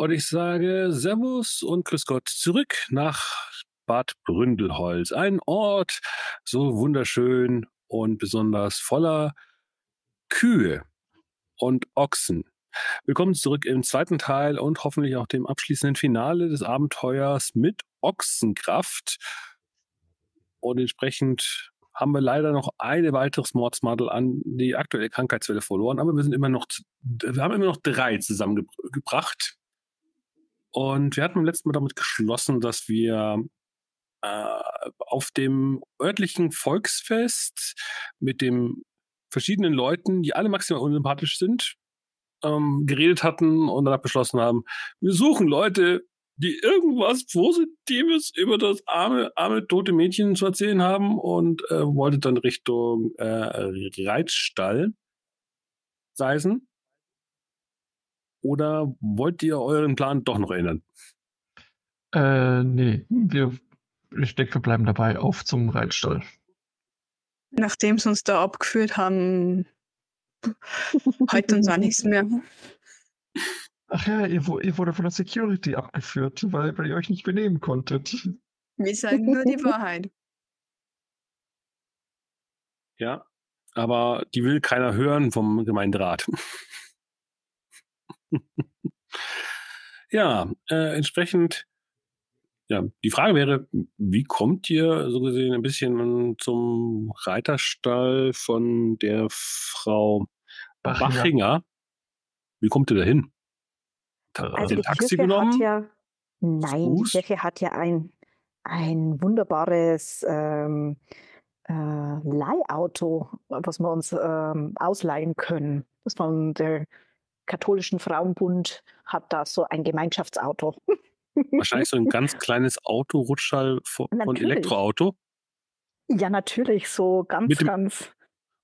Und ich sage Servus und Grüß Gott zurück nach Bad Bründelholz. Ein Ort so wunderschön und besonders voller Kühe und Ochsen. Willkommen zurück im zweiten Teil und hoffentlich auch dem abschließenden Finale des Abenteuers mit Ochsenkraft. Und entsprechend haben wir leider noch eine weiteres Mordsmadel an die aktuelle Krankheitswelle verloren, aber wir sind immer noch, wir haben immer noch drei zusammengebracht. Und wir hatten beim letzten Mal damit geschlossen, dass wir äh, auf dem örtlichen Volksfest mit den verschiedenen Leuten, die alle maximal unsympathisch sind, ähm, geredet hatten und dann beschlossen haben, wir suchen Leute, die irgendwas Positives über das arme, arme, tote Mädchen zu erzählen haben und äh, wollte dann Richtung äh, Reitstall reisen. Oder wollt ihr euren Plan doch noch ändern? Äh, nee, wir, ich denke, wir bleiben dabei auf zum Reitstall. Nachdem sie uns da abgeführt haben, heute uns auch nichts mehr. Ach ja, ihr, ihr wurde von der Security abgeführt, weil, weil ihr euch nicht benehmen konntet. Wir sagen nur die Wahrheit. Ja, aber die will keiner hören vom Gemeinderat. Ja, äh, entsprechend, ja, die Frage wäre, wie kommt ihr so gesehen ein bisschen zum Reiterstall von der Frau Bachinger? Bachinger? Wie kommt ihr da hin? Also die Taxi Kirche genommen? Hat ja, nein, die Kirche hat ja ein, ein wunderbares ähm, äh, Leihauto, was wir uns ähm, ausleihen können. Das von der katholischen Frauenbund hat da so ein Gemeinschaftsauto. Wahrscheinlich so ein ganz kleines Autorutschall von, von Elektroauto. Ja, natürlich, so ganz, dem, ganz.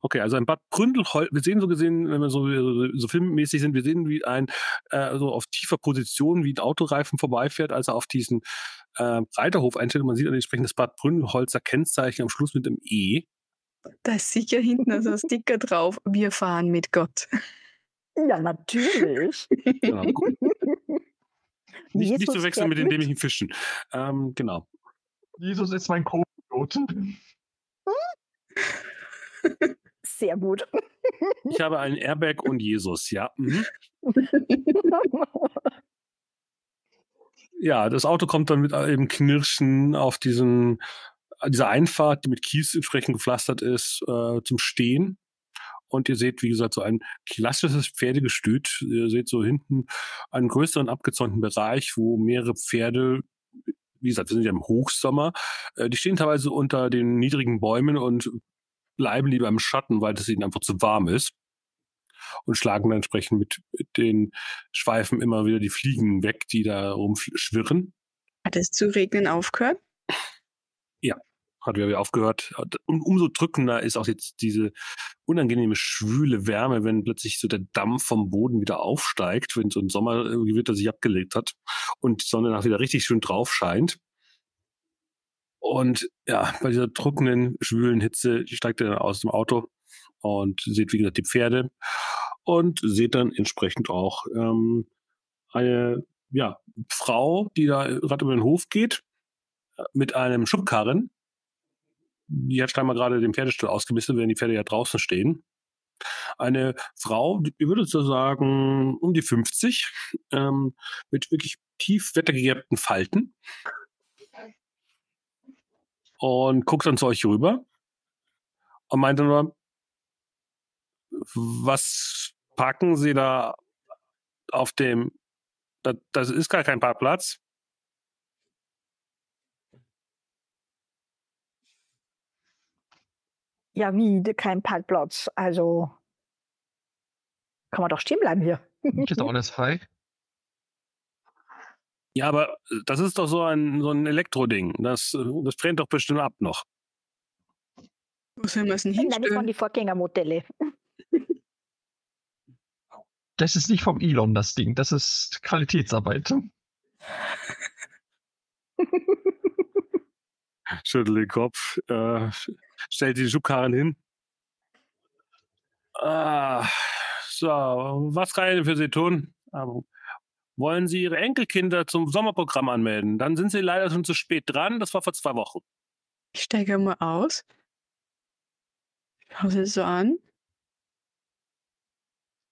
Okay, also ein Bad Bründelholz, wir sehen so gesehen, wenn wir so, so filmmäßig sind, wir sehen, wie ein äh, so auf tiefer Position, wie ein Autoreifen vorbeifährt, als er auf diesen äh, Reiterhof einstellt. Man sieht ein entsprechendes Bad Bründelholzer Kennzeichen am Schluss mit dem E. Da ist sicher hinten also ein Sticker drauf, wir fahren mit Gott. Ja, natürlich. genau. nicht, nicht zu wechseln mit den dämlichen Fischen. Ähm, genau. Jesus ist mein Co-Pilot. Sehr gut. Ich habe einen Airbag und Jesus, ja. Mhm. Ja, das Auto kommt dann mit eben Knirschen auf diesen, dieser Einfahrt, die mit Kies entsprechend gepflastert ist, äh, zum Stehen. Und ihr seht, wie gesagt, so ein klassisches Pferdegestüt. Ihr seht so hinten einen größeren abgezäunten Bereich, wo mehrere Pferde wie gesagt, wir sind ja im Hochsommer. Äh, die stehen teilweise unter den niedrigen Bäumen und bleiben lieber im Schatten, weil es ihnen einfach zu warm ist. Und schlagen dann entsprechend mit den Schweifen immer wieder die Fliegen weg, die da rumschwirren. Hat es zu regnen aufgehört? Ja, hat wieder aufgehört. Und umso drückender ist auch jetzt diese unangenehme, schwüle Wärme, wenn plötzlich so der Dampf vom Boden wieder aufsteigt, wenn so ein Sommergewitter sich abgelegt hat und die Sonne nach wieder richtig schön drauf scheint. Und ja, bei dieser trockenen, schwülen Hitze steigt er dann aus dem Auto und sieht, wie gesagt, die Pferde und sieht dann entsprechend auch ähm, eine ja, Frau, die da gerade über den Hof geht, mit einem Schubkarren. Die hat scheinbar gerade den Pferdestall ausgemistet, während die Pferde ja draußen stehen. Eine Frau, ich würde so sagen, um die 50, ähm, mit wirklich tief wettergegerbten Falten und guckt dann zu euch rüber und meinte nur, was packen Sie da auf dem, das, das ist gar kein Parkplatz. Ja, wie kein Parkplatz? Also kann man doch stehen bleiben hier. Ist alles frei. Ja, aber äh, das ist doch so ein, so ein Elektroding. Das, äh, das brennt doch bestimmt ab noch. Wo soll man es denn hinstellen? Das waren die Vorgängermodelle. Das ist nicht vom Elon, das Ding. Das ist Qualitätsarbeit. Schüttel den Kopf, äh, stellt die Schubkarren hin. Ah, so, was kann ich für Sie tun? wollen Sie Ihre Enkelkinder zum Sommerprogramm anmelden. Dann sind Sie leider schon zu spät dran. Das war vor zwei Wochen. Ich steige mal aus. Schau sie so an.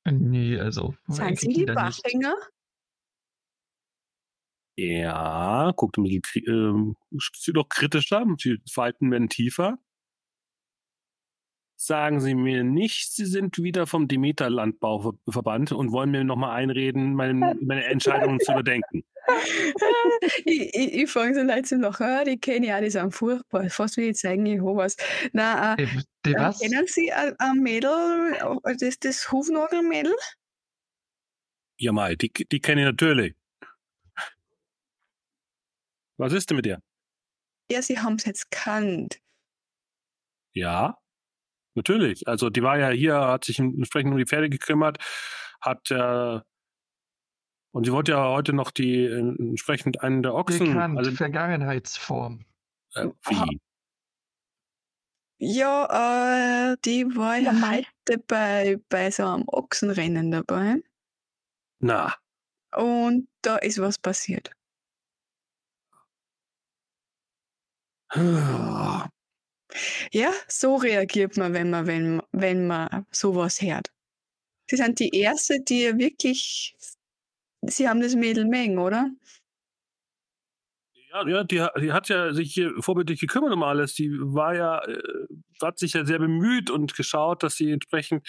Nee, also. Seien Sie die Bachinger? Ja, guckt bisschen äh, doch kritischer, die Falten werden tiefer. Sagen Sie mir nicht, Sie sind wieder vom Demeter-Landbauverband und wollen mir nochmal einreden, meine, meine Entscheidungen zu überdenken. ich ich, ich fange so leid zu lachen, die kenne ich auch, die sind furchtbar. Fast wie ich zeigen Jehovas. Na, äh, Die, die äh, was? kennen Sie ein, ein Mädel, das, das Hufnagelmädel? Ja, Mai, die, die kenne ich natürlich. Was ist denn mit dir? Ja, Sie haben es jetzt kannt. Ja, natürlich. Also die war ja hier, hat sich entsprechend um die Pferde gekümmert, hat äh, und sie wollte ja heute noch die äh, entsprechend einen der Ochsen. Bekannt, Also, Vergangenheitsform. äh, wie? Ja, äh, die war ja heute bei, bei so einem Ochsenrennen dabei. Na, Und da ist was passiert. Ja, so reagiert man, wenn man, wenn, wenn man sowas hört. Sie sind die Erste, die wirklich. Sie haben das Mädel mengen, oder? Ja, ja die, die hat ja sich hier vorbildlich gekümmert um alles. Die war ja, äh, hat sich ja sehr bemüht und geschaut, dass sie entsprechend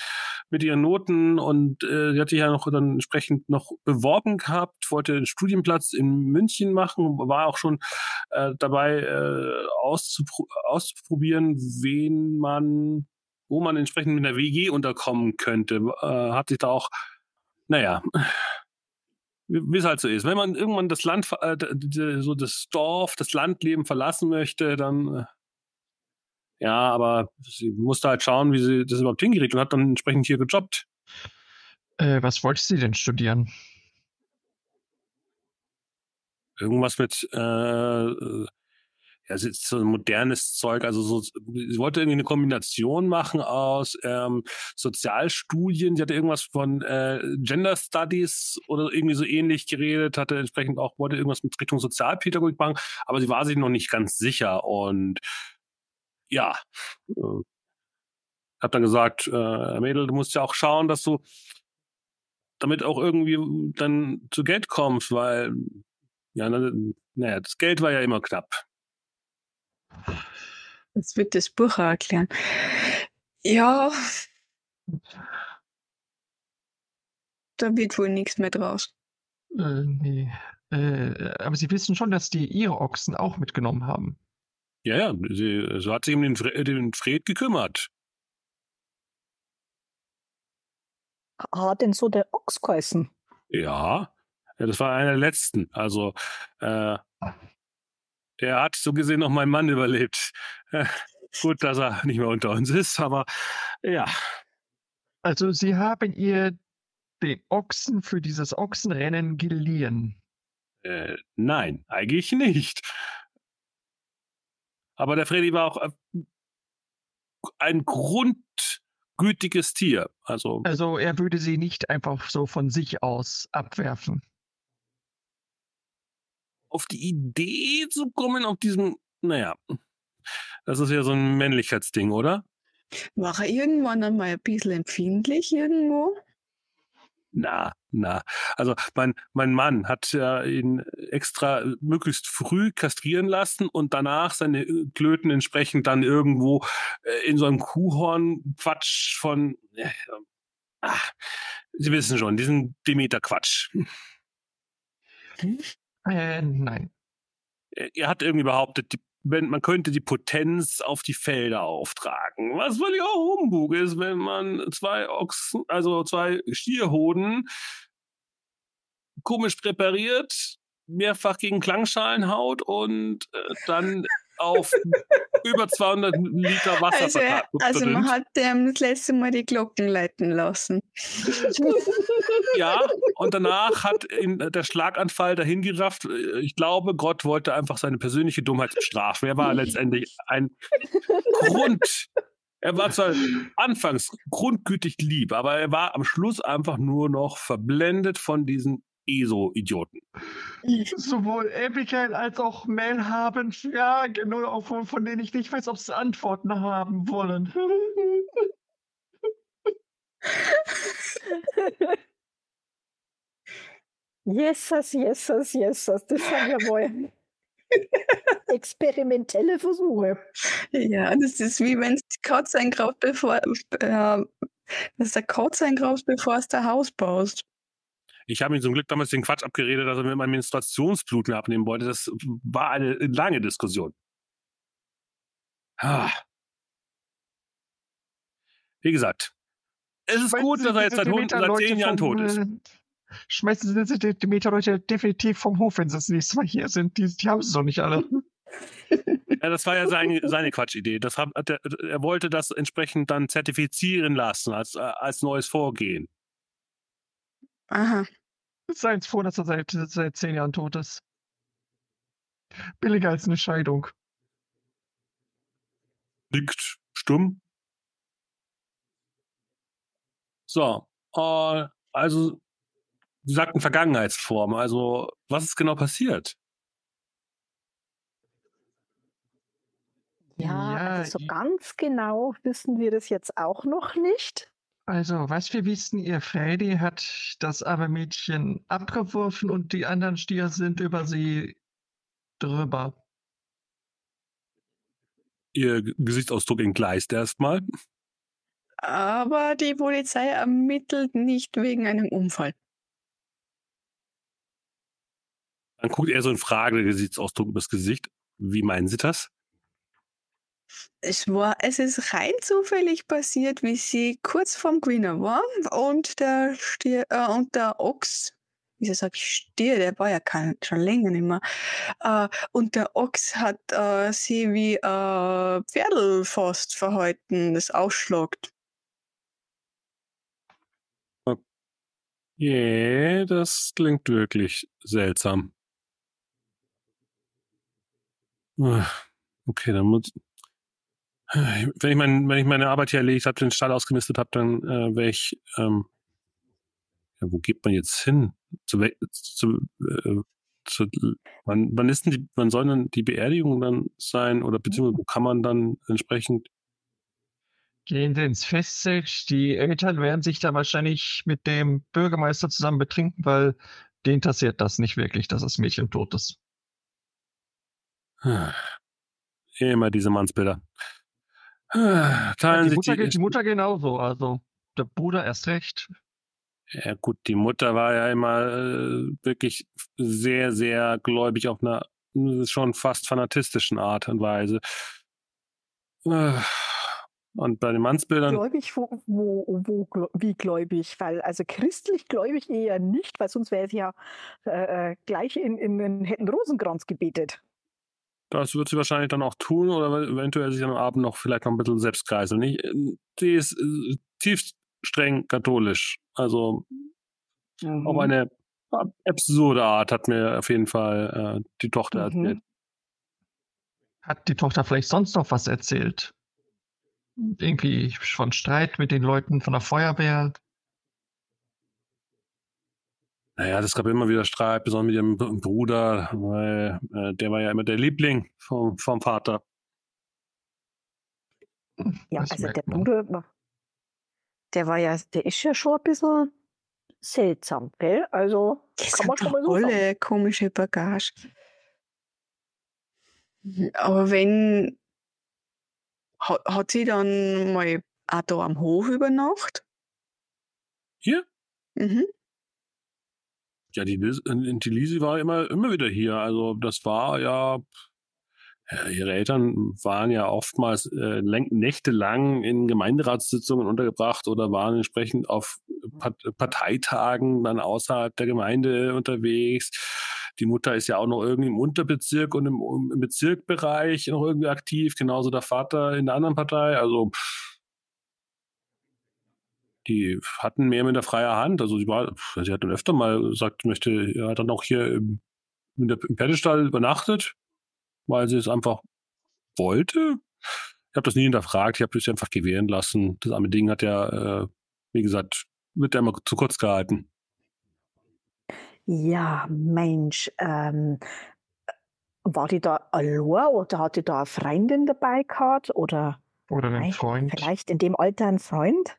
mit ihren Noten und äh, sie hat sich ja noch dann entsprechend noch beworben gehabt, wollte einen Studienplatz in München machen, war auch schon äh, dabei äh, auszupro auszuprobieren, wen man, wo man entsprechend mit einer WG unterkommen könnte. Äh, hat sich da auch, naja, wie es halt so ist. Wenn man irgendwann das Land, äh, so das Dorf, das Landleben verlassen möchte, dann äh, ja, aber sie musste halt schauen, wie sie das überhaupt hinkriegt und hat dann entsprechend hier gejobbt. Äh, was wollte sie denn studieren? Irgendwas mit, äh, ja, es ist so ein modernes Zeug, also so, sie wollte irgendwie eine Kombination machen aus ähm, Sozialstudien, sie hatte irgendwas von äh, Gender Studies oder irgendwie so ähnlich geredet, hatte entsprechend auch, wollte irgendwas mit Richtung Sozialpädagogik machen, aber sie war sich noch nicht ganz sicher und ja, äh, hab dann gesagt, äh, Mädel, du musst ja auch schauen, dass du damit auch irgendwie dann zu Geld kommst, weil ja, na- naja, das Geld war ja immer knapp. Das wird das Buch auch erklären. Ja, da wird wohl nichts mehr draus. Äh, nee. Äh, aber Sie wissen schon, dass die Ihre Ochsen auch mitgenommen haben. Ja, ja, sie, so hat sich um den, Fre den Fred gekümmert. Hat denn so der Ochs geheißen? Ja, ja, das war einer der letzten. Also, äh, der hat so gesehen noch meinen Mann überlebt. Gut, dass er nicht mehr unter uns ist, aber ja, Also Sie haben ihr den Ochsen für dieses Ochsenrennen geliehen. äh, nein, eigentlich nicht. Aber der Freddy war auch äh, ein grundgütiges Tier. Also, Also er würde sie nicht einfach so von sich aus abwerfen. Auf die Idee zu kommen, auf diesem, naja, das ist ja so ein Männlichkeitsding, oder? War er irgendwann einmal ein bisschen empfindlich irgendwo? Na, na. Also mein, mein Mann hat ja ihn extra möglichst früh kastrieren lassen und danach seine äh, Klöten entsprechend dann irgendwo äh, in so einem Kuhhorn-Quatsch von, äh, ach, Sie wissen schon, diesen Demeter-Quatsch. Äh, nein. Er er hat irgendwie behauptet, die, wenn, man könnte die Potenz auf die Felder auftragen. Was völliger Humbug ist, wenn man zwei Ochsen, also zwei Stierhoden komisch präpariert, mehrfach gegen Klangschalen haut und äh, dann auf über 200 Liter Wasser Also, er- verteilt. also man hat dem das letzte Mal die Glocken leiten lassen. Ja, und danach hat ihn der Schlaganfall dahin gerafft. Ich glaube, Gott wollte einfach seine persönliche Dummheit bestrafen. Er war letztendlich ein Grund. Er war zwar anfangs grundgütig lieb, aber er war am Schluss einfach nur noch verblendet von diesen ESO-Idioten. Sowohl Abigail als auch Mel haben Fragen, nur von, von denen ich nicht weiß, ob sie Antworten haben wollen. Jesus, Jesus, Jesus, das sind ja wohl experimentelle Versuche. Ja, das ist wie wenn es die Katze eingraut, bevor äh, dass der Katze eingraust, bevor es der Haus baust. Ich habe ihm zum Glück damals den Quatsch abgeredet, dass er mir mein Menstruationsblut mehr abnehmen wollte. Das war eine lange Diskussion. Ah. Wie gesagt, es ist gut, dass er jetzt seit, seit zehn Jahren tot ist. Äh, schmeißen Sie die Meterleute definitiv vom Hof, wenn Sie das nächste Mal hier sind. Die, die haben es doch nicht alle. Ja, das war ja seine, seine Quatschidee. Das hat, er, er wollte das entsprechend dann zertifizieren lassen als, als neues Vorgehen. Aha. Seien Sie froh, dass er seit, seit zehn Jahren tot ist. Billiger als eine Scheidung. Nickt stumm. So, äh, also Sie sagten Vergangenheitsform. Also, was ist genau passiert? Ja, ja also so ganz genau wissen wir das jetzt auch noch nicht. Also, was wir wissen, ihr Freddy hat das arme Mädchen abgeworfen und die anderen Stier sind über sie drüber. Ihr Gesichtsausdruck entgleist erstmal. Aber die Polizei ermittelt nicht wegen einem Unfall. Dann guckt er so ein fragender Gesichtsausdruck übers Gesicht. Wie meinen Sie das? Es war, es ist rein zufällig passiert, wie sie kurz vorm Gewinner war und der Stier, äh, und der Ochs, wieso sag ich Stier, der war ja kein, schon länger nicht mehr, äh, und der Ochs hat äh, sie wie äh, Pferdl fast verhalten, das ausschlagt. Yeah, das klingt wirklich seltsam. Okay, dann muss. Wenn ich, mein, wenn ich meine Arbeit hier erledigt habe, den Stall ausgemistet habe, dann äh, wäre ich. Ähm, ja, wo geht man jetzt hin? Zu, zu, äh, zu, wann, wann ist denn die, wann soll denn die Beerdigung dann sein? Oder beziehungsweise wo kann man dann entsprechend Gehen Sie ins Festzelt. Die Eltern werden sich da wahrscheinlich mit dem Bürgermeister zusammen betrinken, weil den interessiert das nicht wirklich, dass das Mädchen tot ist. Immer diese Mannsbilder. Teilen ja, die, Mutter, die, die Mutter genauso, also der Bruder erst recht. Ja gut, die Mutter war ja immer äh, wirklich sehr, sehr gläubig auf einer schon fast fanatistischen Art und Weise. Äh, und bei den Mannsbildern. Gläubig, wo, wo, wo, wie gläubig? Weil, also christlich gläubig eher nicht, weil sonst wäre es ja äh, äh, gleich in, in, in hätten Rosenkranz gebetet. Das wird sie wahrscheinlich dann auch tun oder eventuell sich am Abend noch vielleicht noch ein bisschen selbst kreiseln. Nicht? Sie ist äh, tief streng katholisch. Also mhm. auf eine absurde Art hat mir auf jeden Fall äh, die Tochter mhm. erzählt. Hat die Tochter vielleicht sonst noch was erzählt? Irgendwie von Streit mit den Leuten von der Feuerwehr? Naja, es gab immer wieder Streit, besonders mit ihrem Bruder, weil äh, der war ja immer der Liebling vom, vom Vater. Ja, das also der Bruder der war ja, der ist ja schon ein bisschen seltsam, gell? Also das kann man schon mal so alle sagen. komische Bagage. Aber wenn hat, hat sie dann mal auch da am Hof übernachtet? Hier? Mhm. Ja, die, äh, die Lisi war immer, immer wieder hier. Also das war ja, ihre Eltern waren ja oftmals äh, nächtelang in Gemeinderatssitzungen untergebracht oder waren entsprechend auf Parteitagen dann außerhalb der Gemeinde unterwegs. Die Mutter ist ja auch noch irgendwie im Unterbezirk und im, im Bezirkbereich noch irgendwie aktiv, genauso der Vater in der anderen Partei. Also pff, die hatten mehr mit der freier Hand. Also sie war, sie hat dann öfter mal gesagt, möchte, er hat dann auch hier im, in der, im Pferdestall übernachtet, weil sie es einfach wollte. Ich habe das nie hinterfragt, ich habe das einfach gewähren lassen. Das arme Ding hat ja, äh, wie gesagt, wird ja immer zu kurz gehalten. Ja, Mensch, ähm, war die da allein oder hat die da eine Freundin dabei gehabt oder, oder einen Freund? Vielleicht in dem Alter ein Freund?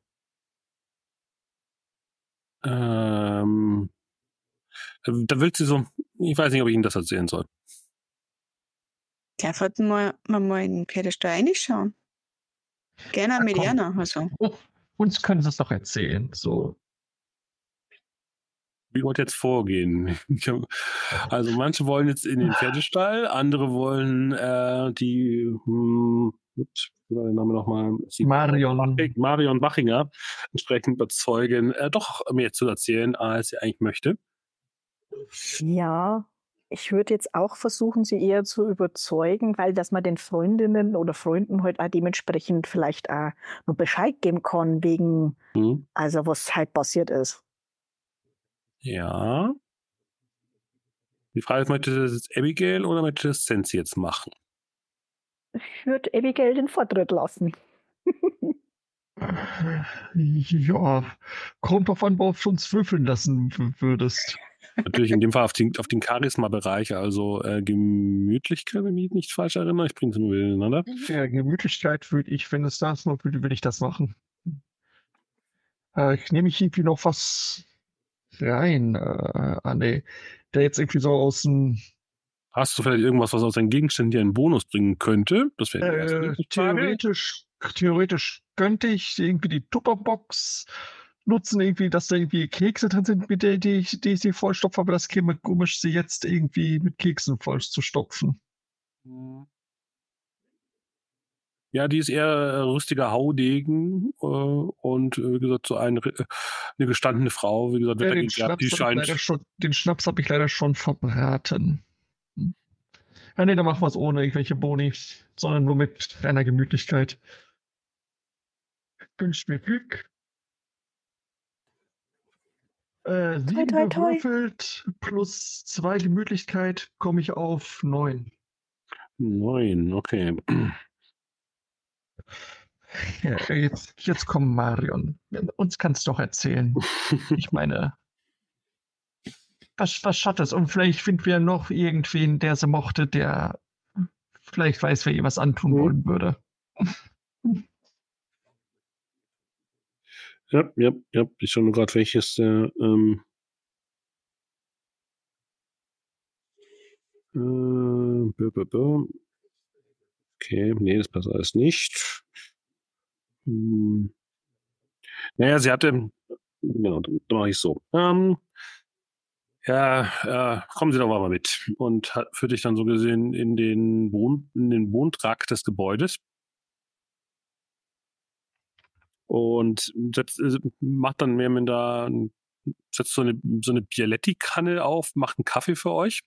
Ähm, da will sie so, ich weiß nicht, ob ich Ihnen das erzählen soll. Ja, sollten wir mal in den Pedestal reinschauen. Gerne mit Jana, also. Oh, uns können Sie es doch erzählen, so. Wie wollt ihr jetzt vorgehen? also manche wollen jetzt in den Pferdestall, andere wollen äh, die, hm, ups, der Name nochmal? Marion. Marion Bachinger entsprechend überzeugen, äh, doch mehr zu erzählen, als sie eigentlich möchte. Ja, ich würde jetzt auch versuchen, sie eher zu überzeugen, weil dass man den Freundinnen oder Freunden halt auch dementsprechend vielleicht auch nur Bescheid geben kann, wegen, mhm. also was halt passiert ist. Ja. Die Frage ist, möchte das jetzt Abigail oder möchte das Sensi jetzt machen? Ich würde Abigail den Vortritt lassen. ja, kommt drauf an, worauf du uns würfeln lassen würdest. Natürlich in dem Fall auf den, auf den Charisma-Bereich, also äh, Gemütlichkeit, wenn ich mich nicht falsch erinnere. Ich bringe es nur miteinander. Ja, Gemütlichkeit würde ich, wenn es das noch würde, will ich das machen. Äh, ich nehme ich irgendwie noch was rein, äh, ah, nee, der jetzt irgendwie so aus dem Hast du vielleicht irgendwas, was aus deinen Gegenständen dir einen Bonus bringen könnte? Das wäre äh, theoretisch, theoretisch könnte ich irgendwie die Tupperbox nutzen, irgendwie, dass da irgendwie Kekse drin sind, mit der die, die ich sie vollstopfe, aber das käme komisch, sie jetzt irgendwie mit Keksen voll zu stopfen. Ja, die ist eher äh, rüstiger Haudegen äh, und äh, wie gesagt, so eine, äh, eine gestandene Frau, wie gesagt, ja, den, Schnaps die scheint. Schon, den Schnaps habe ich leider schon verbraten. Ja, nee, dann machen wir es ohne irgendwelche Boni, sondern nur mit einer Gemütlichkeit. Wünscht mir Glück. Äh, sieben toi, toi, toi. gewürfelt plus zwei Gemütlichkeit komme ich auf neun. Neun, okay. Ja, jetzt, jetzt komm, Marion. Uns kannst du doch erzählen. Ich meine, was, was es? Und vielleicht finden wir noch irgendwen, der sie mochte, der vielleicht weiß, wer ihr was antun mhm. wollen würde. Ja, ja, ja. Ich schaue nur gerade, welches der. Ähm, äh, Okay, nee, das passt alles nicht. Hm. Naja, sie hatte. Genau, dann mache ich so. Ähm, ja, äh, kommen Sie doch mal mit. Und hat, führt dich dann so gesehen in den, Wohn, in den Wohntrakt des Gebäudes und setzt, äh, macht dann mehr mit da, setzt so eine, so eine Bialetti-Kanne auf, macht einen Kaffee für euch.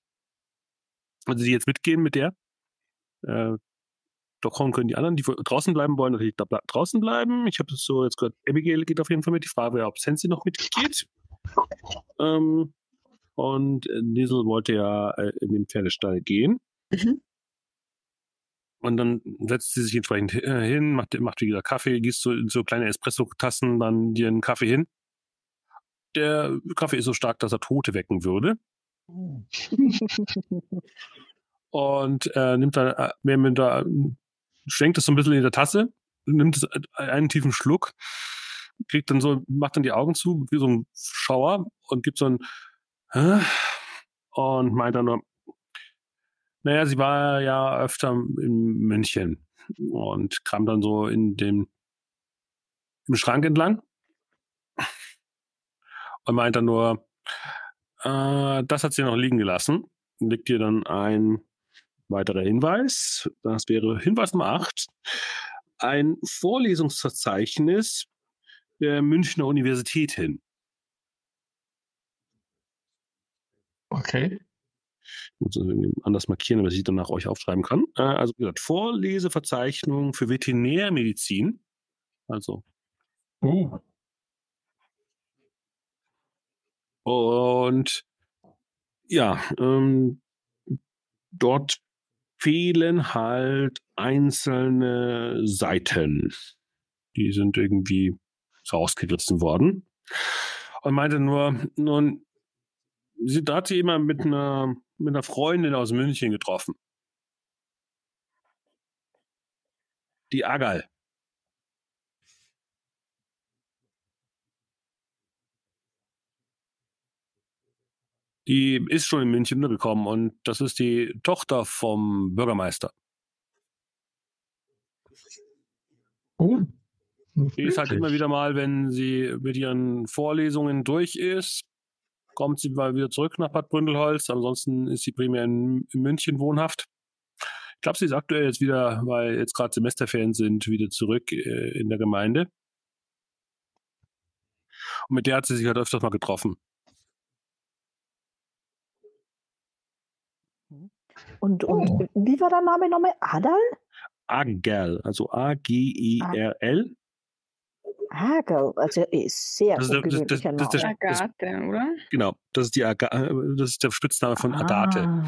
Also die jetzt mitgehen mit der. Äh, doch kommen können die anderen, die draußen bleiben wollen, natürlich da draußen bleiben. Ich habe es so jetzt gehört, Abigail geht auf jeden Fall mit. Die Frage wäre, ob Sensi noch mitgeht. Ähm, und Diesel wollte ja äh, in den Pferdestall gehen. Mhm. Und dann setzt sie sich entsprechend äh, hin, macht, macht wieder Kaffee, gießt so in so kleine Espresso-Tassen dann dir einen Kaffee hin. Der Kaffee ist so stark, dass er Tote wecken würde. und äh, nimmt dann, äh, da, schwenkt es so ein bisschen in der Tasse, nimmt es äh, einen tiefen Schluck, kriegt dann so, macht dann die Augen zu, wie so ein Schauer und gibt so ein äh, und meint dann nur, naja, sie war ja öfter in München und kam dann so in dem im Schrank entlang und meint dann nur, äh, das hat sie noch liegen gelassen. Liegt ihr dann ein weiterer Hinweis. Das wäre Hinweis Nummer 8. Ein Vorlesungsverzeichnis der Münchner Universität hin. Okay. Ich muss es anders markieren, damit ich dann nach euch aufschreiben kann. Äh, also wie gesagt, Vorleseverzeichnung für Veterinärmedizin. Also. Uh. Und ja, ähm, dort fehlen halt einzelne Seiten. Die sind irgendwie rausgerissen worden. Und meinte nur, nun, sie hat sie immer mit einer, mit einer Freundin aus München getroffen. Die Agal. Die ist schon in München gekommen und das ist die Tochter vom Bürgermeister. Oh. Die ist halt immer wieder mal, wenn sie mit ihren Vorlesungen durch ist, kommt sie mal wieder zurück nach Bad Bründelholz. Ansonsten ist sie primär in, in München wohnhaft. Ich glaube, sie ist aktuell jetzt wieder, weil jetzt gerade Semesterferien sind, wieder zurück äh, in der Gemeinde. Und mit der hat sie sich halt öfters mal getroffen. Und, und oh. wie war der Name nochmal? Adal? Agel, also A-G-E-R-L. Agel, also ist sehr das ist der, das, das, das, das, Agathe, oder? Genau, das ist, die Aga das ist der Spitzname von ah. Agathe.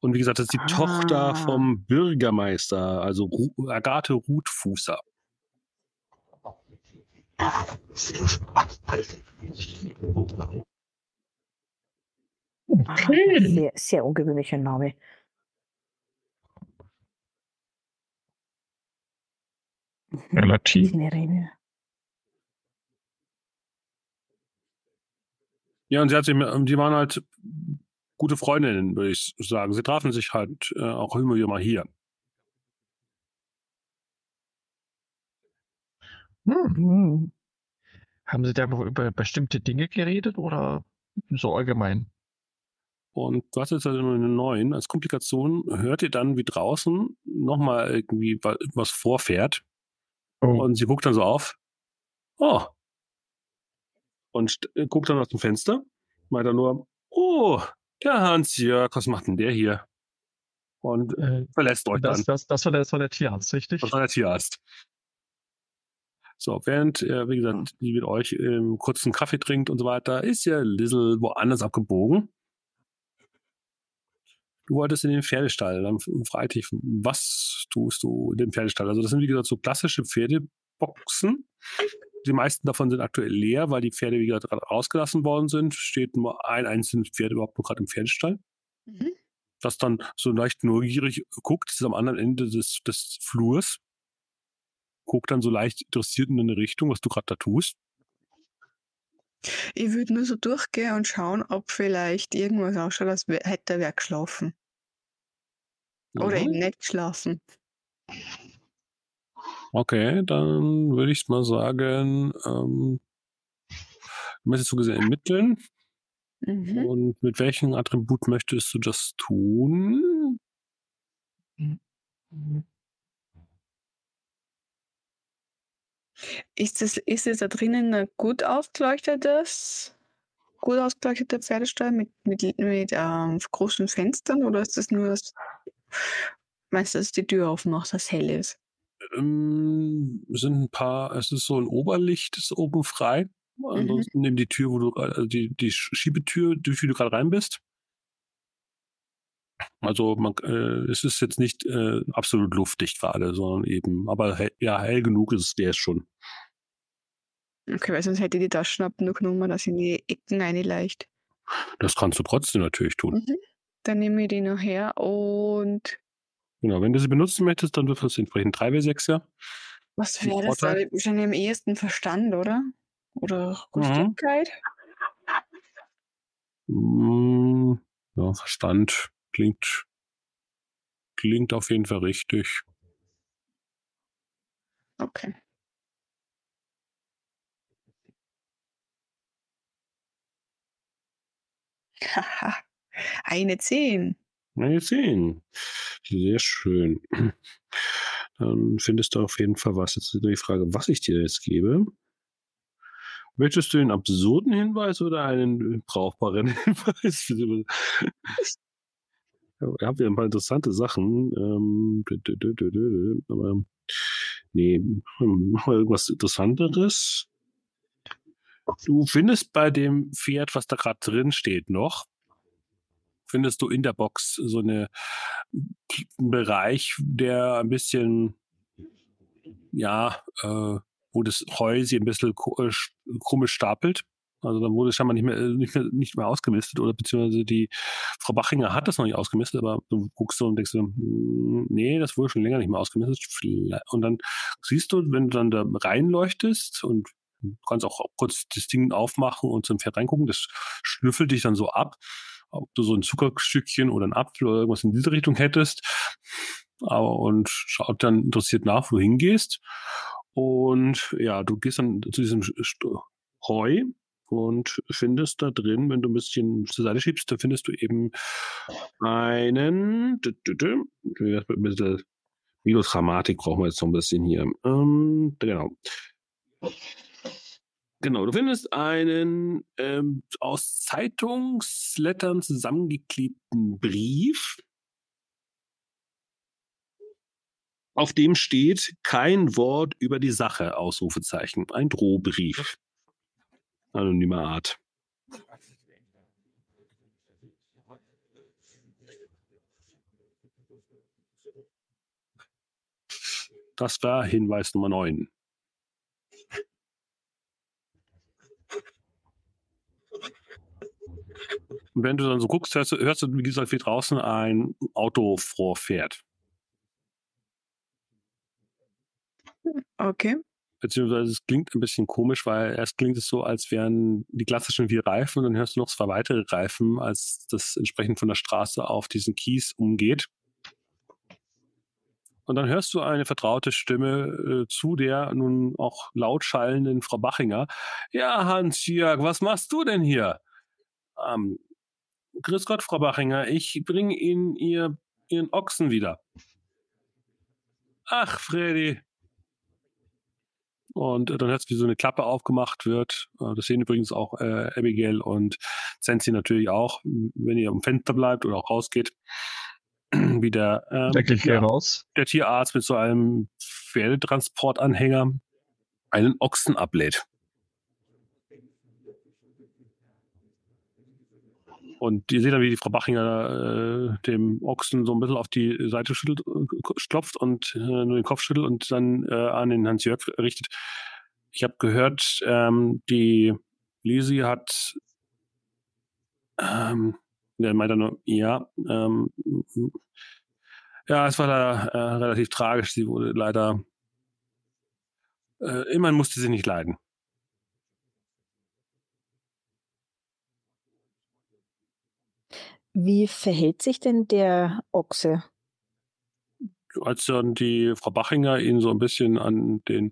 Und wie gesagt, das ist die ah. Tochter vom Bürgermeister, also Ru Agathe Rutfußer. Okay. Sehr, sehr ungewöhnlicher Name. Relativ. Ja, und sie hat sich, die waren halt gute Freundinnen, würde ich sagen. Sie trafen sich halt äh, auch immer wieder mal hier. Hm. Hm. Haben Sie da noch über bestimmte Dinge geredet oder so allgemein? Und was ist also eine 9? Als Komplikation hört ihr dann, wie draußen nochmal irgendwie was vorfährt. Oh. Und sie guckt dann so auf. Oh. Und äh, guckt dann aus dem Fenster. Meint dann nur, oh, der Hans-Jörg, was macht denn der hier? Und äh, verlässt euch das, dann. Das, das, war der, das war der Tierarzt, richtig? Das war der Tierarzt. So, während, äh, wie gesagt, die mit euch ähm, kurzen Kaffee trinkt und so weiter, ist ja Lizzle woanders abgebogen. Du wolltest in den Pferdestall. Dann frage ich dich, was tust du in dem Pferdestall? Also das sind, wie gesagt, so klassische Pferdeboxen. Die meisten davon sind aktuell leer, weil die Pferde, wie gesagt, rausgelassen worden sind. Steht nur ein einzelnes Pferd überhaupt nur gerade im Pferdestall. Mhm. Das dann so leicht neugierig guckt, ist am anderen Ende des, des Flurs. Guckt dann so leicht interessiert in eine Richtung, was du gerade da tust. Ich würde nur so durchgehen und schauen, ob vielleicht irgendwas ausschaut, als hätte wer geschlafen. Oder mhm. eben nicht geschlafen. Okay, dann würde ich mal sagen, ähm, du möchtest so gesehen ermitteln. Mhm. Und mit welchem Attribut möchtest du das tun? Ist es, ist es da drinnen ein gut ausgeleuchtetes, gut ausgeleuchteter Pferdestall mit, mit, mit ähm, großen Fenstern oder ist das nur das, meinst du, dass die Tür aufmacht, dass hell ist? Ähm, sind ein paar, es ist so ein Oberlicht, ist oben frei. Mhm. Ansonsten mhm. nimm die Tür, wo du also die, die Schiebetür, durch die du gerade rein bist. Also man, äh, es ist jetzt nicht äh, absolut luftdicht gerade, sondern eben, aber hell, ja, hell genug ist es der ist schon. Okay, weil sonst hätte die Taschenlampe nur genommen, dass in die Ecken eine leicht. Das kannst du trotzdem natürlich tun. Mhm. Dann nehme ich die noch her und. Genau, wenn du sie benutzen möchtest, dann würfelst du entsprechend 3W6, ja. Was wäre das? Da schon im ehesten Verstand, oder? Oder Rüstigkeit? Mhm. Ja, Verstand klingt, klingt auf jeden Fall richtig. Okay. Haha, eine 10. Eine 10. Sehr schön. Dann findest du auf jeden Fall was. Jetzt ist nur die Frage, was ich dir jetzt gebe. Möchtest du einen absurden Hinweis oder einen brauchbaren Hinweis? Ihr habt ja ein paar interessante Sachen. Ähm, aber nee, machen wir irgendwas Interessanteres. Du findest bei dem Pferd, was da gerade drin steht, noch, findest du in der Box so eine, einen Bereich, der ein bisschen, ja, äh, wo das Heu sich ein bisschen komisch stapelt. Also dann wurde es scheinbar nicht mehr, äh, nicht mehr, nicht mehr ausgemistet oder beziehungsweise die Frau Bachinger hat das noch nicht ausgemistet, aber du guckst so und denkst so, hm, nee, das wurde schon länger nicht mehr ausgemistet. Und dann siehst du, wenn du dann da reinleuchtest und kannst auch kurz das Ding aufmachen und zum Pferd reingucken, das schnüffelt dich dann so ab, ob du so ein Zuckerstückchen oder ein Apfel oder irgendwas in diese Richtung hättest. Aber und schaut dann interessiert nach, wo du hingehst. Und ja, du gehst dann zu diesem Heu und findest da drin, wenn du ein bisschen zur Seite schiebst, da findest du eben einen Minus Grammatik brauchen wir jetzt noch ein bisschen hier. Ähm, genau. Genau, du findest einen ähm, aus Zeitungslettern zusammengeklebten Brief, auf dem steht kein Wort über die Sache, Ausrufezeichen. Ein Drohbrief anonymer Art. Das war Hinweis Nummer 9. Und wenn du dann so guckst, hörst du, hörst du wie gesagt, wie draußen ein Auto vorfährt. Okay beziehungsweise es klingt ein bisschen komisch, weil erst klingt es so, als wären die klassischen vier Reifen und dann hörst du noch zwei weitere Reifen, als das entsprechend von der Straße auf diesen Kies umgeht. Und dann hörst du eine vertraute Stimme äh, zu der nun auch laut schallenden Frau Bachinger. Ja, Hans-Jörg, was machst du denn hier? Ähm, Grüß Gott, Frau Bachinger, ich bringe Ihnen ihr, Ihren Ochsen wieder. Ach, Freddy, und dann hört es, wie so eine Klappe aufgemacht wird. Äh, das sehen übrigens auch äh, Abigail und Sensi natürlich auch, wenn ihr am Fenster bleibt oder auch rausgeht. wie der, ähm, ja, raus. der Tierarzt mit so einem Pferdetransportanhänger einen Ochsen ablädt. Und ihr seht dann, wie die Frau Bachinger äh, dem Ochsen so ein bisschen auf die Seite schüttelt, äh, klopft und äh, nur den Kopf schüttelt und dann äh, an den Hans-Jörg richtet. Ich habe gehört, ähm, die Lisi hat, ähm, der meint dann nur, ja, ähm, ja, es war da äh, relativ tragisch. Sie wurde leider, äh, immerhin musste sie nicht leiden. Wie verhält sich denn der Ochse? Als dann die Frau Bachinger ihn so ein bisschen an den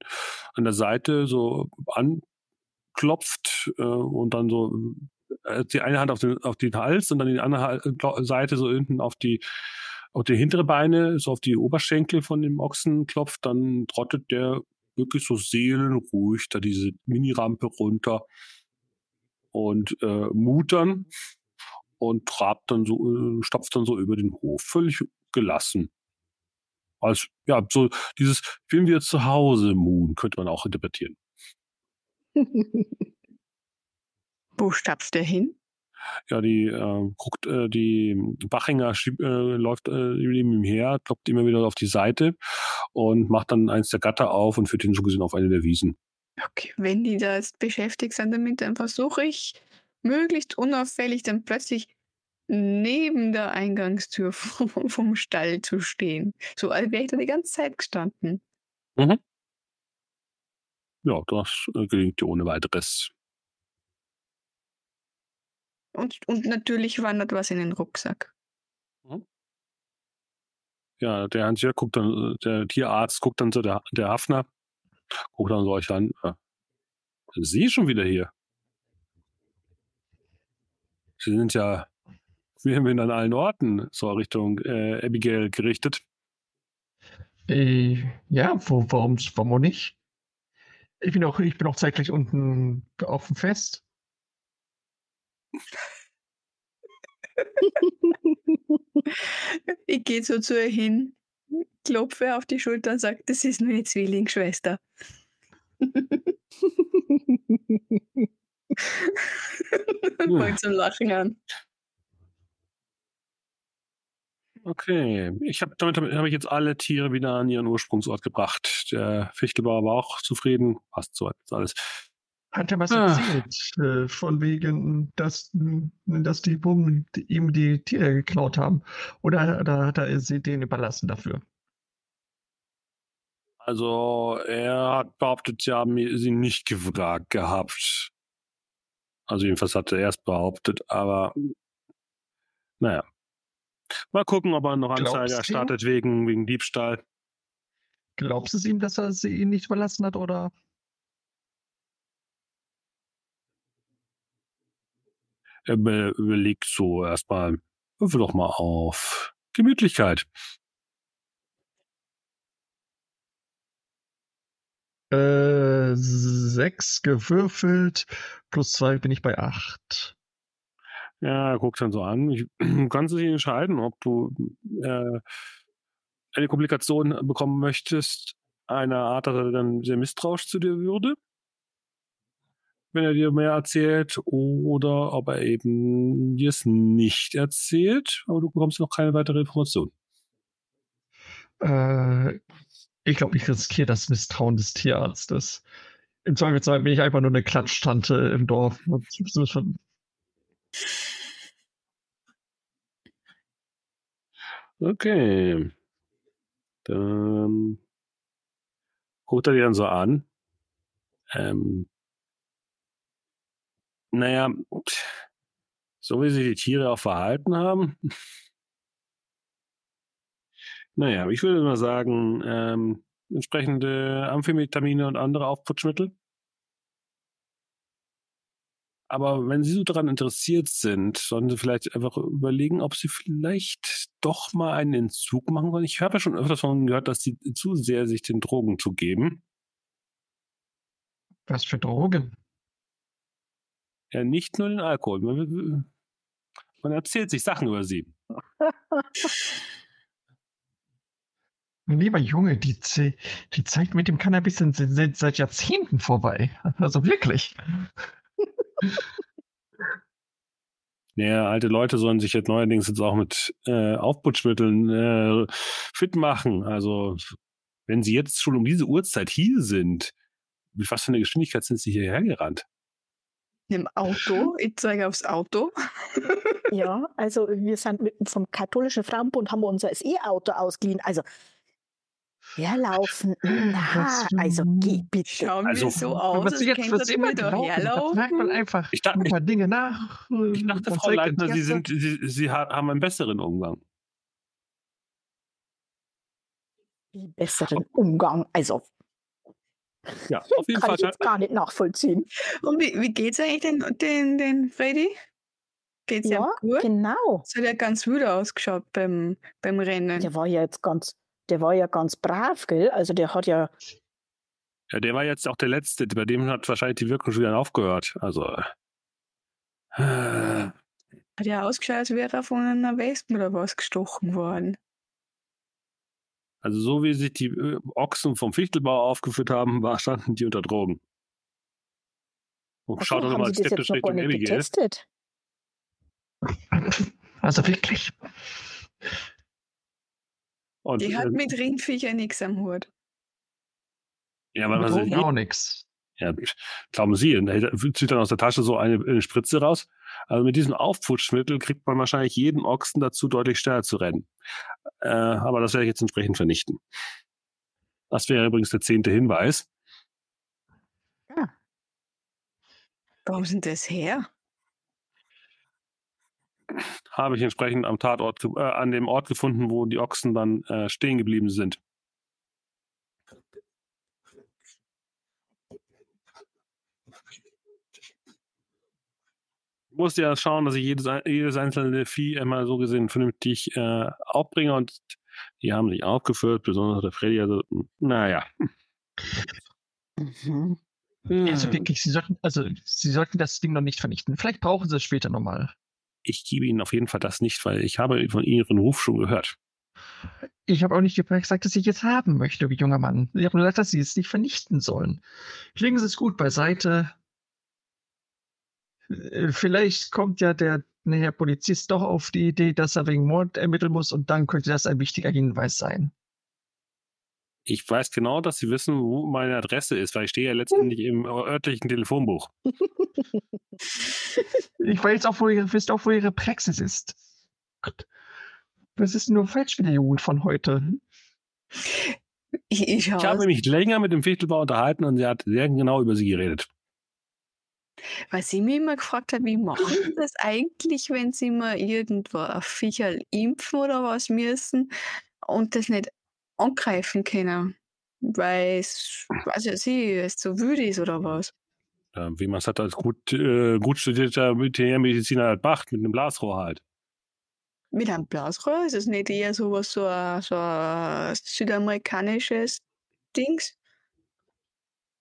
an der Seite so anklopft äh, und dann so äh, die eine Hand auf den auf den Hals und dann die andere Seite so hinten auf die auf die hintere Beine, so auf die Oberschenkel von dem Ochsen klopft, dann trottet der wirklich so seelenruhig da diese Minirampe runter und äh, mutern und trabt dann so, äh, stapft dann so über den Hof, völlig gelassen. Als, ja, so dieses, fühlen wir zu Hause, Moon, könnte man auch interpretieren. Wo stapft der hin? Ja, die äh, guckt, äh, die Bachinger schieb, äh, läuft äh, neben ihm her, kloppt immer wieder auf die Seite und macht dann eins der Gatter auf und führt ihn so gesehen auf eine der Wiesen. Okay, wenn die da jetzt beschäftigt sind damit, dann versuche ich möglichst unauffällig dann plötzlich neben der Eingangstür vom, vom Stall zu stehen. So als wäre ich da die ganze Zeit gestanden. Mhm. Ja, das äh, gelingt dir ohne weiteres. Und, und natürlich wandert was in den Rucksack. Mhm. Ja, der Hans-Jörg guckt dann, äh, der Tierarzt guckt dann so, der, der Hafner, guckt dann so euch an. Äh, Sie schon wieder hier? Sie sind ja wir haben ihn an allen Orten so Richtung äh, Abigail gerichtet. Äh, ja, wo, warum, warum nicht? Ich bin auch, ich bin auch zeitgleich unten auf dem Fest. ich gehe so zu ihr hin, klopfe auf die Schulter und sage, das ist meine Zwillingsschwester. Fängt zum Lachen an. Okay, ich habe damit, damit habe ich jetzt alle Tiere wieder an ihren Ursprungsort gebracht. Der Fichtelbauer war auch zufrieden. Passt so jetzt alles. Hat er was ah. erzählt, äh, von wegen, dass, dass die Buben ihm die Tiere geklaut haben? Oder, oder hat er sie denen überlassen dafür? Also, er hat behauptet, sie haben sie nicht gefragt gehabt. Also, jedenfalls hat er erst behauptet, aber naja. Mal gucken, ob er noch Anzeige erstattet wegen, wegen Diebstahl. Glaubst du es ihm, dass er sie ihn nicht überlassen hat, oder? Er überlegt so erstmal, würfel doch mal auf Gemütlichkeit. Äh, sechs gewürfelt, plus zwei bin ich bei acht. Ja, guck dann so an. Ich, du kannst dich entscheiden, ob du äh, eine Komplikation bekommen möchtest, einer Art, dass er dann sehr misstrauisch zu dir würde, wenn er dir mehr erzählt, oder ob er eben dir es nicht erzählt, aber du bekommst noch keine weitere Information. Äh, ich glaube, ich riskiere das Misstrauen des Tierarztes. Im Zweifelsfall bin ich einfach nur eine Klatschtante im Dorf. Okay. Dann guckt er dir dann so an. Ähm, naja, so wie sich die Tiere auch verhalten haben. Naja, ich würde mal sagen, ähm, entsprechende Amphetamine und andere Aufputschmittel. Aber wenn Sie so daran interessiert sind, sollten Sie vielleicht einfach überlegen, ob Sie vielleicht doch mal einen Entzug machen wollen. Ich habe ja schon öfters davon gehört, dass Sie zu sehr sich den Drogen zugeben. Was für Drogen? Ja, nicht nur den Alkohol. Man, man erzählt sich Sachen über Sie. Lieber Junge, die, die Zeit mit dem Cannabis sind seit Jahrzehnten vorbei. Also wirklich. Naja, alte Leute sollen sich jetzt neuerdings jetzt auch mit äh, Aufputschmitteln äh, fit machen. Also, wenn sie jetzt schon um diese Uhrzeit hier sind, mit was für einer Geschwindigkeit sind sie hierher gerannt? Im Auto? Ich zeige aufs Auto. ja, also wir sind mit, vom katholischen Frauenbund haben wir unser SE-Auto ausgeliehen. Also Herlaufen? Na, also geh bitte. Schauen also, wir so aus, was jetzt, was immer da herlaufen. Da fragt man einfach ich dachte, ein paar Dinge nach. Ich dachte, Frau Leitner, Sie, sind, Sie, Sie haben einen besseren Umgang. Besseren Umgang? Also, ja, auf jeden kann Fall. ich jetzt gar nicht nachvollziehen. Und wie, wie es eigentlich den, den, den Freddy? Geht's ja, gut? genau. Der hat ganz müde ausgeschaut beim, beim Rennen. Der war ja jetzt ganz der war ja ganz brav, gell? Also der hat ja. Ja, der war jetzt auch der Letzte. Bei dem hat wahrscheinlich die Wirkung schon wieder aufgehört. Also. Äh. Hat ja ausgeschaut, als wäre er von einer Wespe oder was gestochen worden. Also so wie sich die äh, Ochsen vom Fichtelbau aufgeführt haben, war, standen die unter Drogen. Und schaut doch mal skeptisch Richtung Abigail. Getestet? Also wirklich. Und, die hat äh, mit Rindviecher nichts am Hut. Ja, aber was ist auch nichts. Ja, glauben Sie, er zieht dann aus der Tasche so eine, eine Spritze raus. Also mit diesem Aufputschmittel kriegt man wahrscheinlich jeden Ochsen dazu, deutlich schneller zu rennen. Äh, aber das werde ich jetzt entsprechend vernichten. Das wäre übrigens der zehnte Hinweis. Ja. Warum sind das her? Habe ich entsprechend am Tatort, äh, an dem Ort gefunden, wo die Ochsen dann äh, stehen geblieben sind. Ich musste ja schauen, dass ich jedes, jedes einzelne Vieh immer so gesehen vernünftig äh, aufbringe und die haben sich aufgeführt, besonders der Freddy, also naja. Mhm. Also wirklich, Sie sollten, also Sie sollten das Ding noch nicht vernichten. Vielleicht brauchen Sie es später nochmal ich gebe Ihnen auf jeden Fall das nicht, weil ich habe von Ihren Ruf schon gehört. Ich habe auch nicht gesagt, dass ich es haben möchte, wie junger Mann. Ich habe nur gesagt, dass Sie es nicht vernichten sollen. Legen Sie es gut beiseite. Äh, vielleicht kommt ja der Herr Polizist doch auf die Idee, dass er wegen Mord ermitteln muss und dann könnte das ein wichtiger Hinweis sein. Ich weiß genau, dass Sie wissen, wo meine Adresse ist, weil ich stehe ja letztendlich im örtlichen Telefonbuch. ich weiß auch, wo Ihre, wisst auch, wo Ihre Praxis ist. Gott. Was ist nur falsch mit der Jugend von heute? Ich, ich, ich habe mich länger mit dem Fichtelbau unterhalten und sie hat sehr genau über sie geredet. Weil sie mir immer gefragt hat, wie machen sie das eigentlich, wenn sie mal irgendwo auf Viecher impfen oder was müssen und das nicht angreifen können, weil es, weiß ja sie, es so wütend ist oder was. Ja, wie man es halt als gut, äh, gut studierter Veterinärmediziner halt macht, mit einem Blasrohr halt. Mit einem Blasrohr? Ist es nicht eher sowas, so ein, so ein südamerikanisches Dings?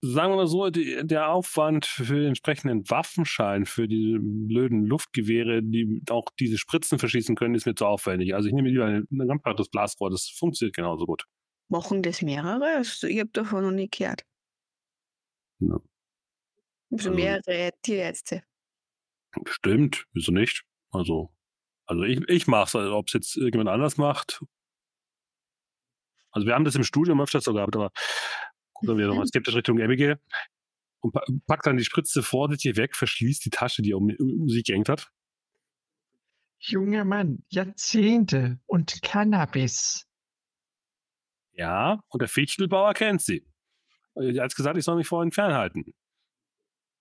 Sagen wir mal so, die, der Aufwand für den entsprechenden Waffenschein, für diese blöden Luftgewehre, die auch diese Spritzen verschießen können, ist mir zu aufwendig. Also ich nehme lieber ein, ganz Blasrohr, das funktioniert genauso gut. Machen das mehrere? Ich habe davon noch nie gehört. Ja. Also, mehrere Tierärzte. Stimmt, wieso nicht? Also also ich, ich mache es, also ob es jetzt irgendjemand anders macht. Also wir haben das im Studium öfters so gehabt, aber gucken wir nochmal skeptisch Richtung Abigail und packt dann die Spritze vorsichtig weg, verschließt die Tasche, die er um, um sie gehängt hat. Junger Mann, Jahrzehnte und Cannabis. Ja, und der Fichtelbauer kennt sie. Er hat gesagt, ich soll mich vor ihnen fernhalten.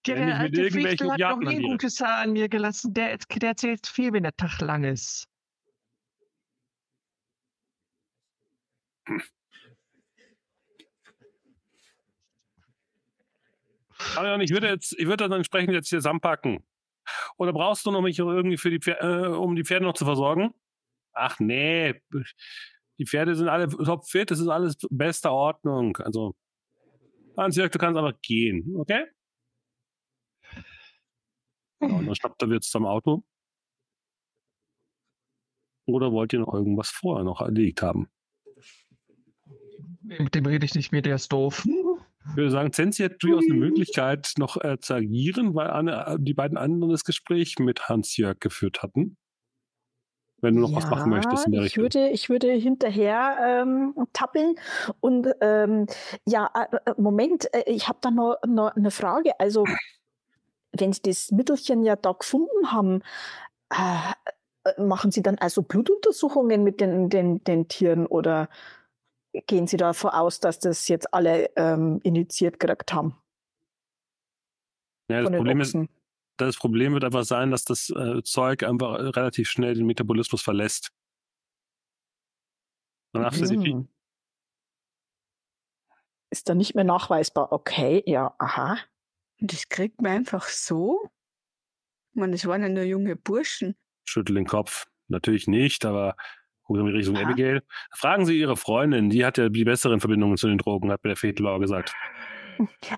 Der, der alte Fichtel hat noch nie ein gutes Haar an mir gelassen. Der, der erzählt viel, wenn der Tag lang ist. Aber ich würde jetzt, ich würde dann entsprechend jetzt hier zusammenpacken. Oder brauchst du noch mich irgendwie für die Pferde, äh, um die Pferde noch zu versorgen? Ach nee, die Pferde sind alle topfit, das ist alles bester Ordnung. Also, Hans-Jörg, du kannst einfach gehen, okay? Und dann schnappt er jetzt zum Auto. Oder wollt ihr noch irgendwas vorher noch erledigt haben? Mit dem rede ich nicht mehr, der ist doof. Ich würde sagen, Zensi hat durchaus eine Möglichkeit, noch äh, zu agieren, weil Anne, äh, die beiden anderen das Gespräch mit Hans-Jörg geführt hatten. Wenn du noch ja, was machen möchtest in der ich Würde, ich würde hinterher ähm, tappeln. Und ähm, ja, äh, äh Moment, äh, ich habe da noch, noch eine Frage. Also wenn Sie das Mittelchen ja da gefunden haben, äh, machen Sie dann also Blutuntersuchungen mit den, den, den Tieren oder gehen Sie davon aus, dass das jetzt alle ähm, initiiert gekriegt haben? Ja, das Problem, ist, das Problem wird einfach sein, dass das äh, Zeug einfach relativ schnell den Metabolismus verlässt. Danach hm. Ist dann nicht mehr nachweisbar. Okay, ja, aha. Und das kriegt man einfach so? Ich meine, das waren ja nur junge Burschen. Schüttel den Kopf. Natürlich nicht, aber gucken wir Richtung Aha. Abigail. Fragen Sie Ihre Freundin, die hat ja die besseren Verbindungen zu den Drogen, hat mir der Fetelauer gesagt.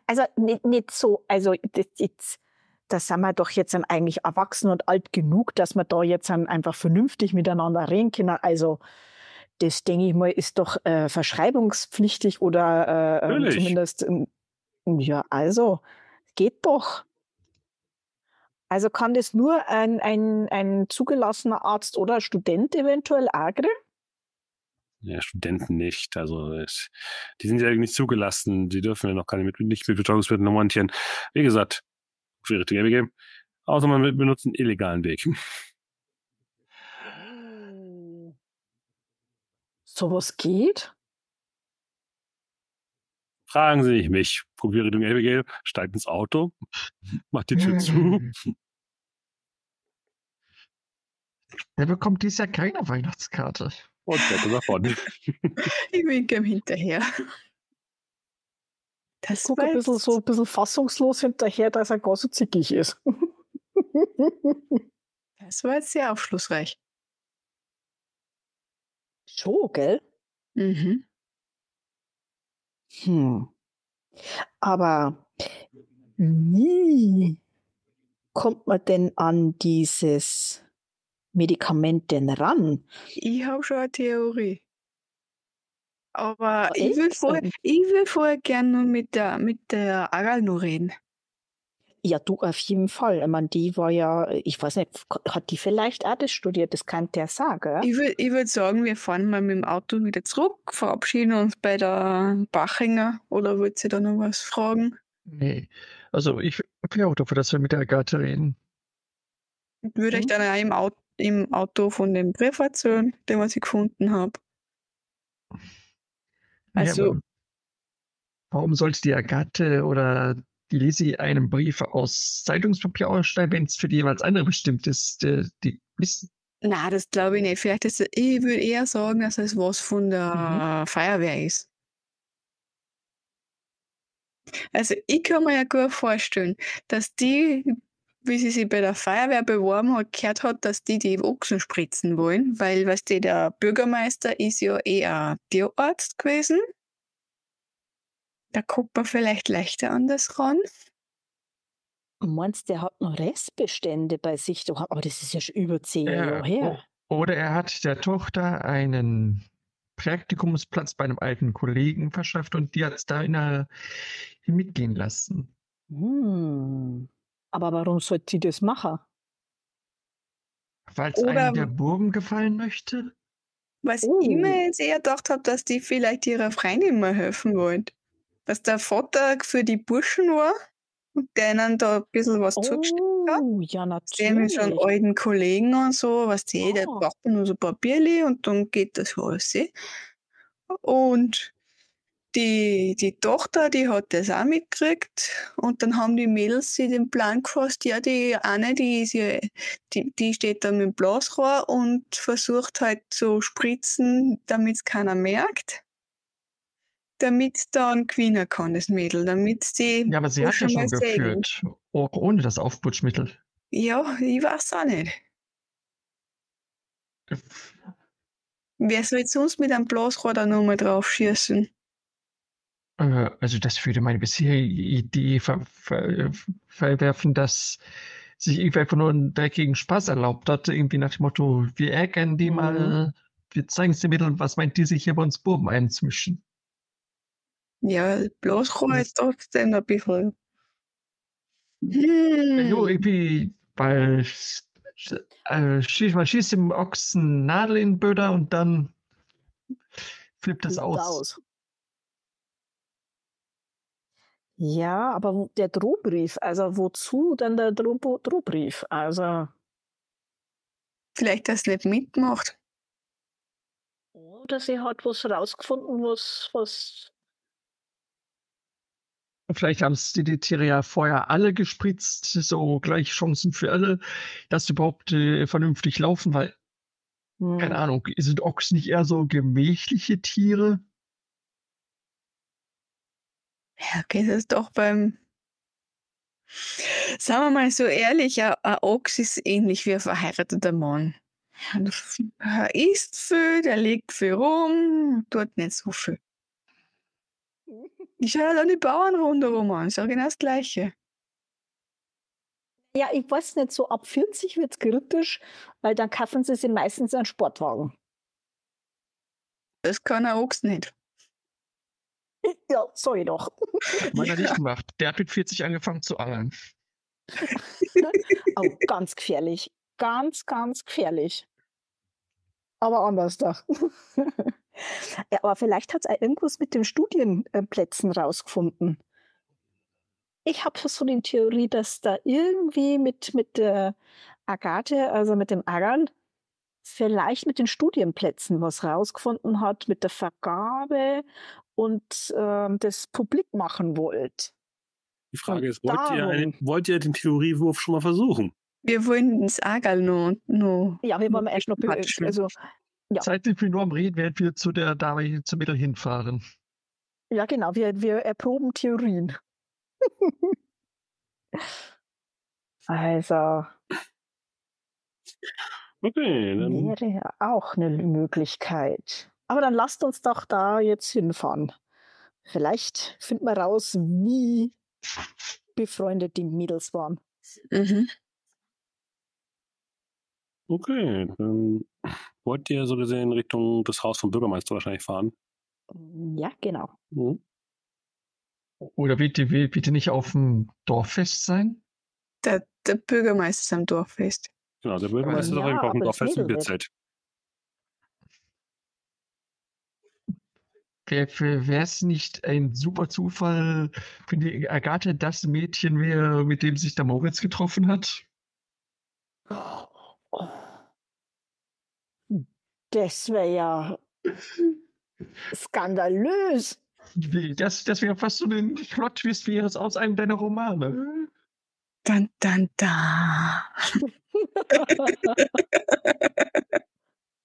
Also nicht, nicht so, also das, jetzt, da sind wir doch jetzt eigentlich erwachsen und alt genug, dass wir da jetzt einfach vernünftig miteinander reden können. Also das denke ich mal, ist doch äh, verschreibungspflichtig oder äh, ähm, zumindest ähm, ja, also geht doch. Also kann das nur ein, ein, ein zugelassener Arzt oder Student eventuell agre? Ja, Studenten nicht. Also die sind ja nicht zugelassen. Die dürfen ja noch keine mit, nicht mit Betäubungsmitteln montieren. Wie gesagt, die richtige Wege. Außer man benutzt einen illegalen Weg. Sowas geht? Fragen Sie nicht mich. Probiere Richtung Abigail, steigt ins Auto, macht die Tür zu. Der bekommt dies Jahr keine Weihnachtskarte. Und fährt davon. ich winke ihm hinterher. Das gucke ein bisschen so ein bisschen fassungslos hinterher, dass er gar so zickig ist. das war jetzt sehr aufschlussreich. Schon, gell? Mhm. Hm. Aber wie kommt man denn an dieses Medikament denn ran? Ich habe schon eine Theorie. Aber ich will, vorher, ich will vorher gerne mit der, mit der Aral nur reden. Ja, du auf jeden Fall. Ich meine, die war ja, ich weiß nicht, hat die vielleicht auch das studiert? Das kann der sagen. Ich würde ich würd sagen, wir fahren mal mit dem Auto wieder zurück, verabschieden uns bei der Bachinger oder wollt ihr da noch was fragen? Nee, also ich wäre auch dafür, dass wir mit der Agathe reden. Ich würde euch dann auch im Auto, im Auto von dem Brief erzählen, den was ich gefunden habe. Also. Ja, warum sollte die Agathe oder die Lisi einen Brief aus Zeitungspapier ausschreiben, wenn es für die jeweils andere bestimmt ist? Die, die wissen. Na, das glaube ich nicht. Vielleicht ist ich würde eher sagen, dass es was von der mhm. Feuerwehr ist. Also ich kann mir ja gut vorstellen, dass die, wie sie sich bei der Feuerwehr beworben hat, gehört hat, dass die die Ochsen spritzen wollen, weil, weißt du, der Bürgermeister ist ja eher Tierarzt gewesen. Da kommt man vielleicht leichter an das ran. Meinst du, der hat noch Restbestände bei sich? Aber das ist ja schon über zehn ja, Jahre her. Oder er hat der Tochter einen Praktikumsplatz bei einem alten Kollegen verschafft und die hat es da in der, mitgehen lassen. Hm. Aber warum sollte sie das machen? Weil es einem der Burgen gefallen möchte? Was oh. ich mir jetzt eher gedacht habe, dass die vielleicht ihrer Freundin mal helfen wollte. Dass der Vater für die Burschen war und denen da ein bisschen was oh, zugestellt hat. Ja, natürlich. Der mit so einen alten Kollegen und so, was die, oh. der braucht nur so ein Papierli und dann geht das alles. Eh. Und die, die Tochter, die hat das auch mitgekriegt und dann haben die Mädels sich den Plan gefasst, ja, die eine, die ist ja, die, die steht da mit dem Blasrohr und versucht halt zu spritzen, damit es keiner merkt. Damit dann gewinnen kann, das Mädel, damit sie. Ja, aber sie hat ja schon geführt, auch ohne das Aufputschmittel. Ja, ich weiß auch nicht. Wer soll jetzt sonst mit einem Blasrohr da nochmal drauf schießen? Äh, also das würde meine bisherige Idee ver ver verwerfen, dass sich irgendwie einfach nur einen dreckigen Spaß erlaubt hat, irgendwie nach dem Motto, wir ärgern die mhm. mal, wir zeigen es den Mitteln, was meint die sich hier bei uns Buben einzumischen? Ja, Blasrohr ist trotzdem ein bisschen. Hm. Ja, irgendwie, weil äh, schießt, man schießt dem Ochsen Nadel in den Böder und dann flippt das aus. aus. Ja, aber der Drohbrief, also wozu dann der Droh Drohbrief? Also. Vielleicht, dass sie nicht mitmacht. Oder sie hat was rausgefunden, was, was. Vielleicht haben es die Tiere ja vorher alle gespritzt, so gleich Chancen für alle, dass sie überhaupt äh, vernünftig laufen, weil, hm. keine Ahnung, sind Ochs nicht eher so gemächliche Tiere? Ja, okay, das ist doch beim sagen wir mal so ehrlich, ein, Ochs ist ähnlich wie ein verheirateter Mann. Er isst viel, der legt viel rum, tut nicht so viel. Ich schaue dann die Bauern rundherum an, sage genau das Gleiche. Ja, ich weiß nicht, so ab 40 wird es kritisch, weil dann kaufen sie sich meistens einen Sportwagen. Das kann ein Ochs nicht. Ja, sorry doch. Meiner nicht gemacht. Der hat mit 40 angefangen zu angeln. oh, ganz gefährlich. Ganz, ganz gefährlich. Aber anders doch. ja, aber vielleicht hat es irgendwas mit den Studienplätzen rausgefunden. Ich habe so die Theorie, dass da irgendwie mit, mit der Agathe, also mit dem Aral, vielleicht mit den Studienplätzen was rausgefunden hat, mit der Vergabe und äh, das publik machen wollt. Die Frage und ist, wollt ihr, einen, wollt ihr den Theoriewurf schon mal versuchen? Wir wollen das Agal noch, noch. Ja, wir wollen erst noch. Also, ja. Zeit sind wir nur am Reden, während wir zu der Dame zum Mittel hinfahren. Ja, genau, wir, wir erproben Theorien. also. Okay, dann. Wäre auch eine Möglichkeit. Aber dann lasst uns doch da jetzt hinfahren. Vielleicht finden wir raus, wie befreundet die Mädels waren. Mhm. Okay, dann wollt ihr so gesehen Richtung das Haus vom Bürgermeister wahrscheinlich fahren. Ja, genau. Mhm. Oder wird die bitte nicht auf dem Dorffest sein? Der, der Bürgermeister ist am Dorffest. Genau, der Bürgermeister Ja, ist auch auf dem Dorffest im. Bierzelt. Wäre es nicht ein super Zufall, wenn die Agathe das Mädchen wäre, mit dem sich der Moritz getroffen hat? Das wäre ja skandalös. Das, das wäre fast so ein Plot-Twist wäre es aus einem deiner Romane. Dann, dann, da.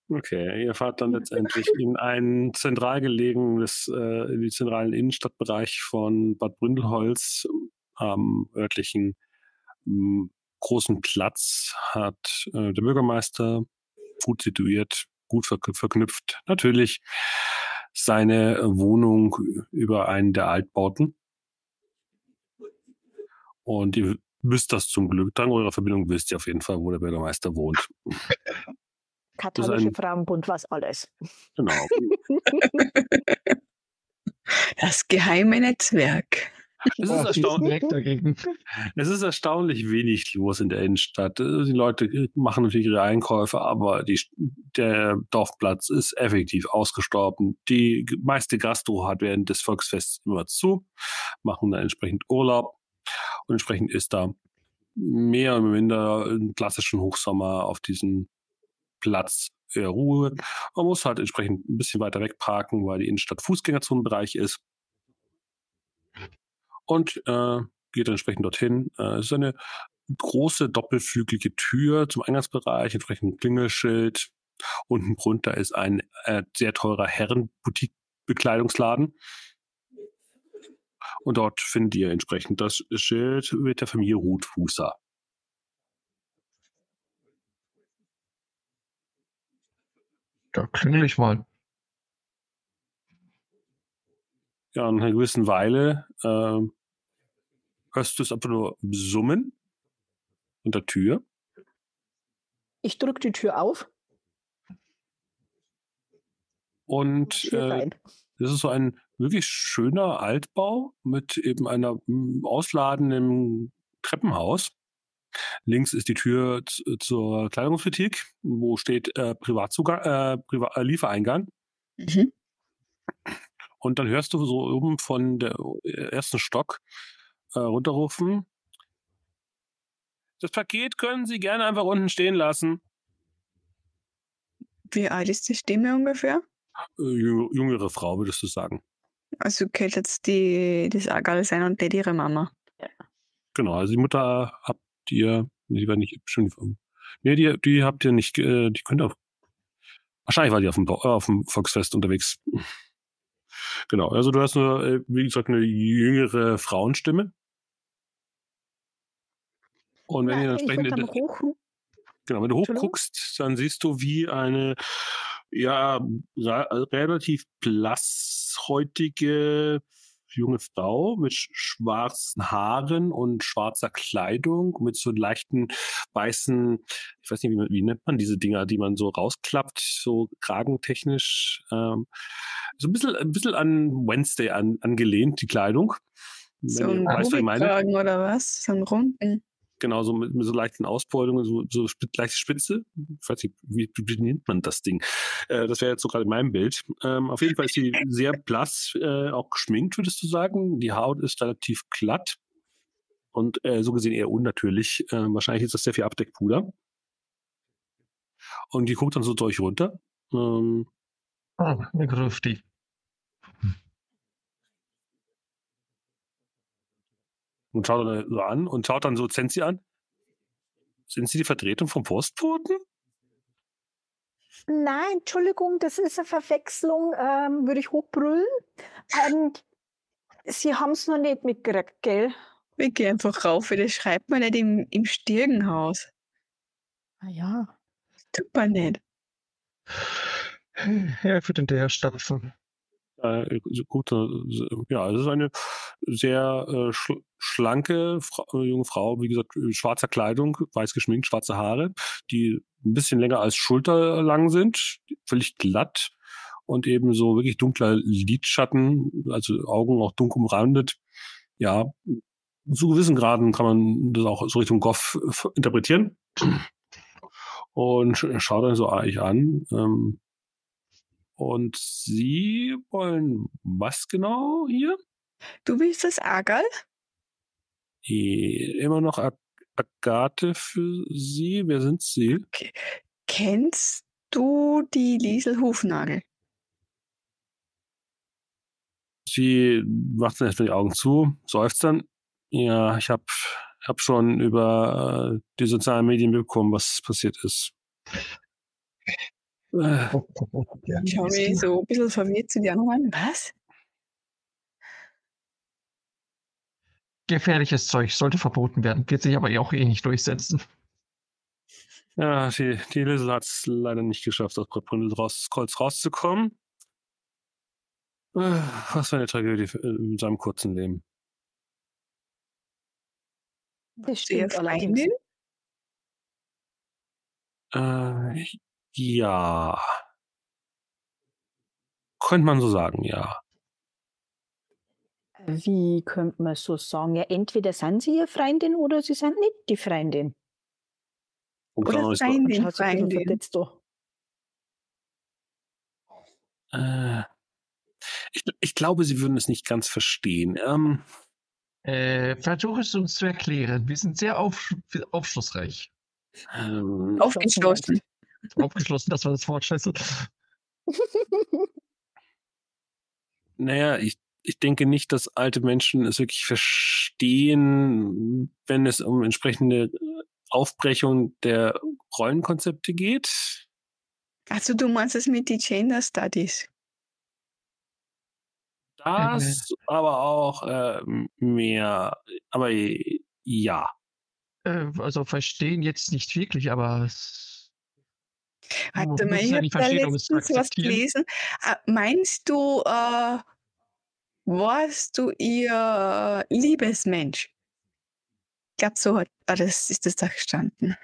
Okay, ihr fahrt dann letztendlich in ein zentral gelegenes, äh, in den zentralen Innenstadtbereich von Bad Bründelholz am örtlichen m, großen Platz hat äh, der Bürgermeister gut situiert, gut verk verknüpft, natürlich seine Wohnung über einen der Altbauten. Und ihr wisst das zum Glück, dank eurer Verbindung wisst ihr auf jeden Fall, wo der Bürgermeister wohnt. Katholische ein- Frauenbund, was alles. Genau. Das geheime Netzwerk. Es ist, erstaunlich, es ist erstaunlich wenig los in der Innenstadt. Äh, Die Leute machen natürlich ihre Einkäufe, aber die, der Dorfplatz ist effektiv ausgestorben. Die meiste Gastro hat während des Volksfests immer zu, machen dann entsprechend Urlaub und entsprechend ist da mehr oder minder im klassischen Hochsommer auf diesem Platz eher Ruhe. Man muss halt entsprechend ein bisschen weiter weg parken, weil die Innenstadt Fußgängerzonenbereich ist. Und äh, geht entsprechend dorthin. Äh, es ist eine große doppelflügelige Tür zum Eingangsbereich, entsprechend ein Klingelschild. Unten drunter ist ein äh, sehr teurer Herrenboutique-Bekleidungsladen. Und dort findet ihr entsprechend das Schild mit der Familie Rotfußer. Da klingel ich mal. Ja, nach einer gewissen Weile äh, hörst du es einfach nur summen unter Tür. Ich drücke die Tür auf. Und äh. Das ist so ein wirklich schöner Altbau mit eben einer mm, ausladenden Treppenhaus. Links ist die Tür zur Kleidungsboutique, wo steht äh, Privatzugang, äh, Priva äh, Liefereingang. Mhm. Und dann hörst du so oben von der ersten Stock äh, runterrufen. Das Paket können Sie gerne einfach unten stehen lassen. Wie alt ist die Stimme ungefähr? Äh, jü- jüngere Frau, würdest du sagen. Also könnte jetzt die, das Agal sein und nicht ihre Mama. Genau, also die Mutter habt ihr, die war nicht schon, nee, die, die habt ihr nicht, äh, die könnt auch, wahrscheinlich war die auf dem, äh, auf dem Volksfest unterwegs. Genau, also du hast nur, äh, wie gesagt, eine jüngere Frauenstimme. Und wenn Na, ihr ich entsprechend, in dann hochrufen. genau, wenn du hochguckst, dann siehst du, wie eine, ja, relativ blasshäutige junge Frau mit sch- schwarzen Haaren und schwarzer Kleidung, mit so leichten weißen, ich weiß nicht, wie, wie nennt man diese Dinger, die man so rausklappt, so kragentechnisch, ähm, so ein bisschen, ein bisschen an Wednesday an, angelehnt, die Kleidung. So ein weißt, was ich meine. Oder was? So ein runden. Genau, so mit, mit so leichten Ausbeutungen, so, so sp leichte Spitze. Ich weiß nicht, wie, wie nennt man das Ding? Äh, das wäre jetzt so gerade in meinem Bild. Ähm, auf jeden Fall ist sie sehr blass, äh, auch geschminkt, würdest du sagen. Die Haut ist relativ glatt und äh, so gesehen eher unnatürlich. Äh, wahrscheinlich ist das sehr viel Abdeckpuder. Und die guckt dann so durch runter. Ähm, Ah, eine Grüfti. Und schaut dann so an und schaut dann so Zensi an. Sind Sie die Vertretung vom Postboten? Nein, Entschuldigung, das ist eine Verwechslung, ähm, würde ich hochbrüllen. Ähm, Sie haben es noch nicht mitgekriegt, gell? Ich gehe einfach rauf, weil das schreibt man nicht im, im Stirnhaus. Ah ja. Tut man nicht. Ja, ich würde hinterher stapfen. Äh, gut, äh, ja, es ist eine sehr äh, schl schlanke Fra äh, junge Frau, wie gesagt, schwarzer Kleidung, weiß geschminkt, schwarze Haare, die ein bisschen länger als schulterlang sind, völlig glatt und eben so wirklich dunkler Lidschatten, also Augen auch dunkel umrandet. Ja, zu gewissen Graden kann man das auch so Richtung Goff interpretieren. Und schaut dann so eigentlich an. Ähm, und Sie wollen was genau hier? Du bist das Agal? Immer noch Ag Agathe für Sie. Wer sind Sie? Okay. Kennst du die Liesel Hufnagel? Sie macht dann erstmal die Augen zu, seufzt dann. Ja, ich habe hab schon über äh, die sozialen Medien bekommen, was passiert ist. Äh, ich schaue mich so ein bisschen verwirrt zu dir an. Was? Gefährliches Zeug sollte verboten werden, wird sich aber auch eh nicht durchsetzen. Ja, die, die Liesel hat es leider nicht geschafft, aus Bründel raus, Kreuz rauszukommen. Äh, was für eine Tragödie in seinem kurzen Leben. Das stimmt allerdings. Äh, ja. Könnte man so sagen, ja. Wie könnte man so sagen? Ja, entweder sind sie ihr Freundin oder sie sind nicht die Freundin. Oder Freundin, Freundin. Äh, ich, ich, glaube, Sie würden es nicht ganz verstehen. Ähm, äh, versuche es uns zu erklären. Wir sind sehr auf, aufschlussreich. Ähm, Aufgeschlossen. Aufgeschlossen, das war das Wort, scheiße. naja, ich, ich denke nicht, dass alte Menschen es wirklich verstehen, wenn es um entsprechende Aufbrechung der Rollenkonzepte geht. Also du meinst es mit den Gender Studies? Das, äh, aber auch äh, mehr, aber ja. Äh, also verstehen jetzt nicht wirklich, aber es Warte mal, ich habe da letztens was gelesen. Äh, meinst du, äh, warst du ihr Liebesmensch? Ich glaube, so hat ah, das, ist das da gestanden.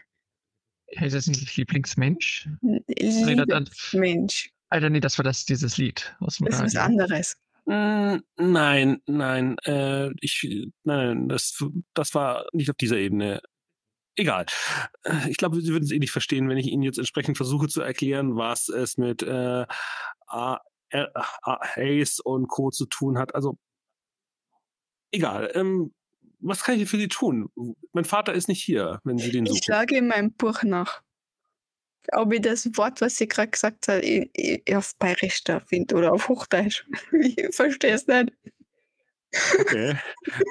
Ist das nicht Lieblingsmensch? Lieblingsmensch. Alter, nee, das war das, dieses Lied. Was das ist was anderes. Hm, nein, nein, äh, ich, nein, das, das war nicht auf dieser Ebene. Egal. Äh, ich glaube, Sie würden es eh nicht verstehen, wenn ich Ihnen jetzt entsprechend versuche zu erklären, was es mit äh, A, R, A, Hayes und Co. zu tun hat. Also, egal. Ähm, was kann ich für Sie tun? Mein Vater ist nicht hier, wenn Sie den suchen. Ich schlage in meinem Buch nach ob ich das Wort, was sie gerade gesagt hat, auf Bayerisch da finde oder auf Hochdeutsch. Ich verstehe es nicht. Okay.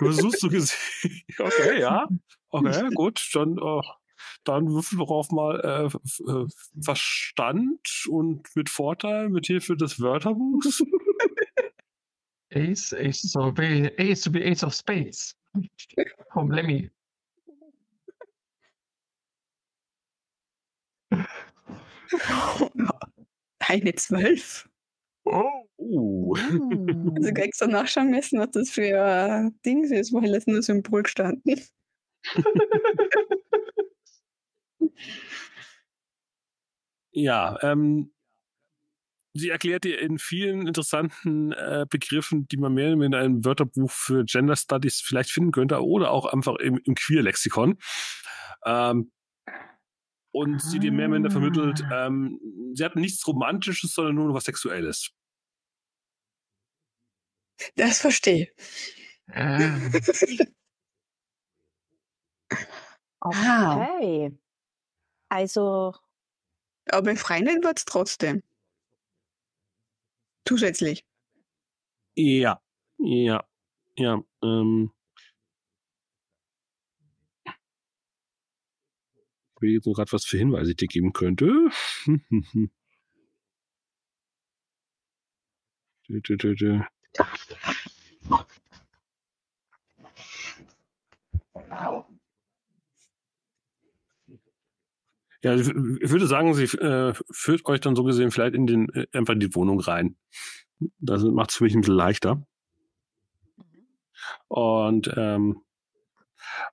Du suchst du gesehen. Okay, ja. Okay, gut. Dann, oh, dann würfeln wir auf mal äh, äh, Verstand und mit Vorteil, mit Hilfe des Wörterbuchs. Ace, Ace, so be, Ace to be Ace of Spades. Vom Lemmy. Eine zwölf. Oh. Also extra nachschauen müssen, was das für äh, Dings ist, weil es nur Symbol gestanden. ja, ähm, sie erklärt dir in vielen interessanten äh, Begriffen, die man mehr in einem Wörterbuch für Gender Studies vielleicht finden könnte oder auch einfach im, im Queer-Lexikon. Ähm, und ah. sie dir mehr oder minder vermittelt, ah. ähm, sie hat nichts Romantisches, sondern nur noch was Sexuelles. Das verstehe. Ah. okay. Also. Aber befreien wird es trotzdem. Zusätzlich. Ja, ja, ja. Ähm, mir jetzt noch gerade was für Hinweise ich dir geben könnte. Ja, ich würde sagen, sie äh, führt euch dann so gesehen vielleicht in den äh, einfach in die Wohnung rein. Das macht es für mich ein bisschen leichter. Und ähm,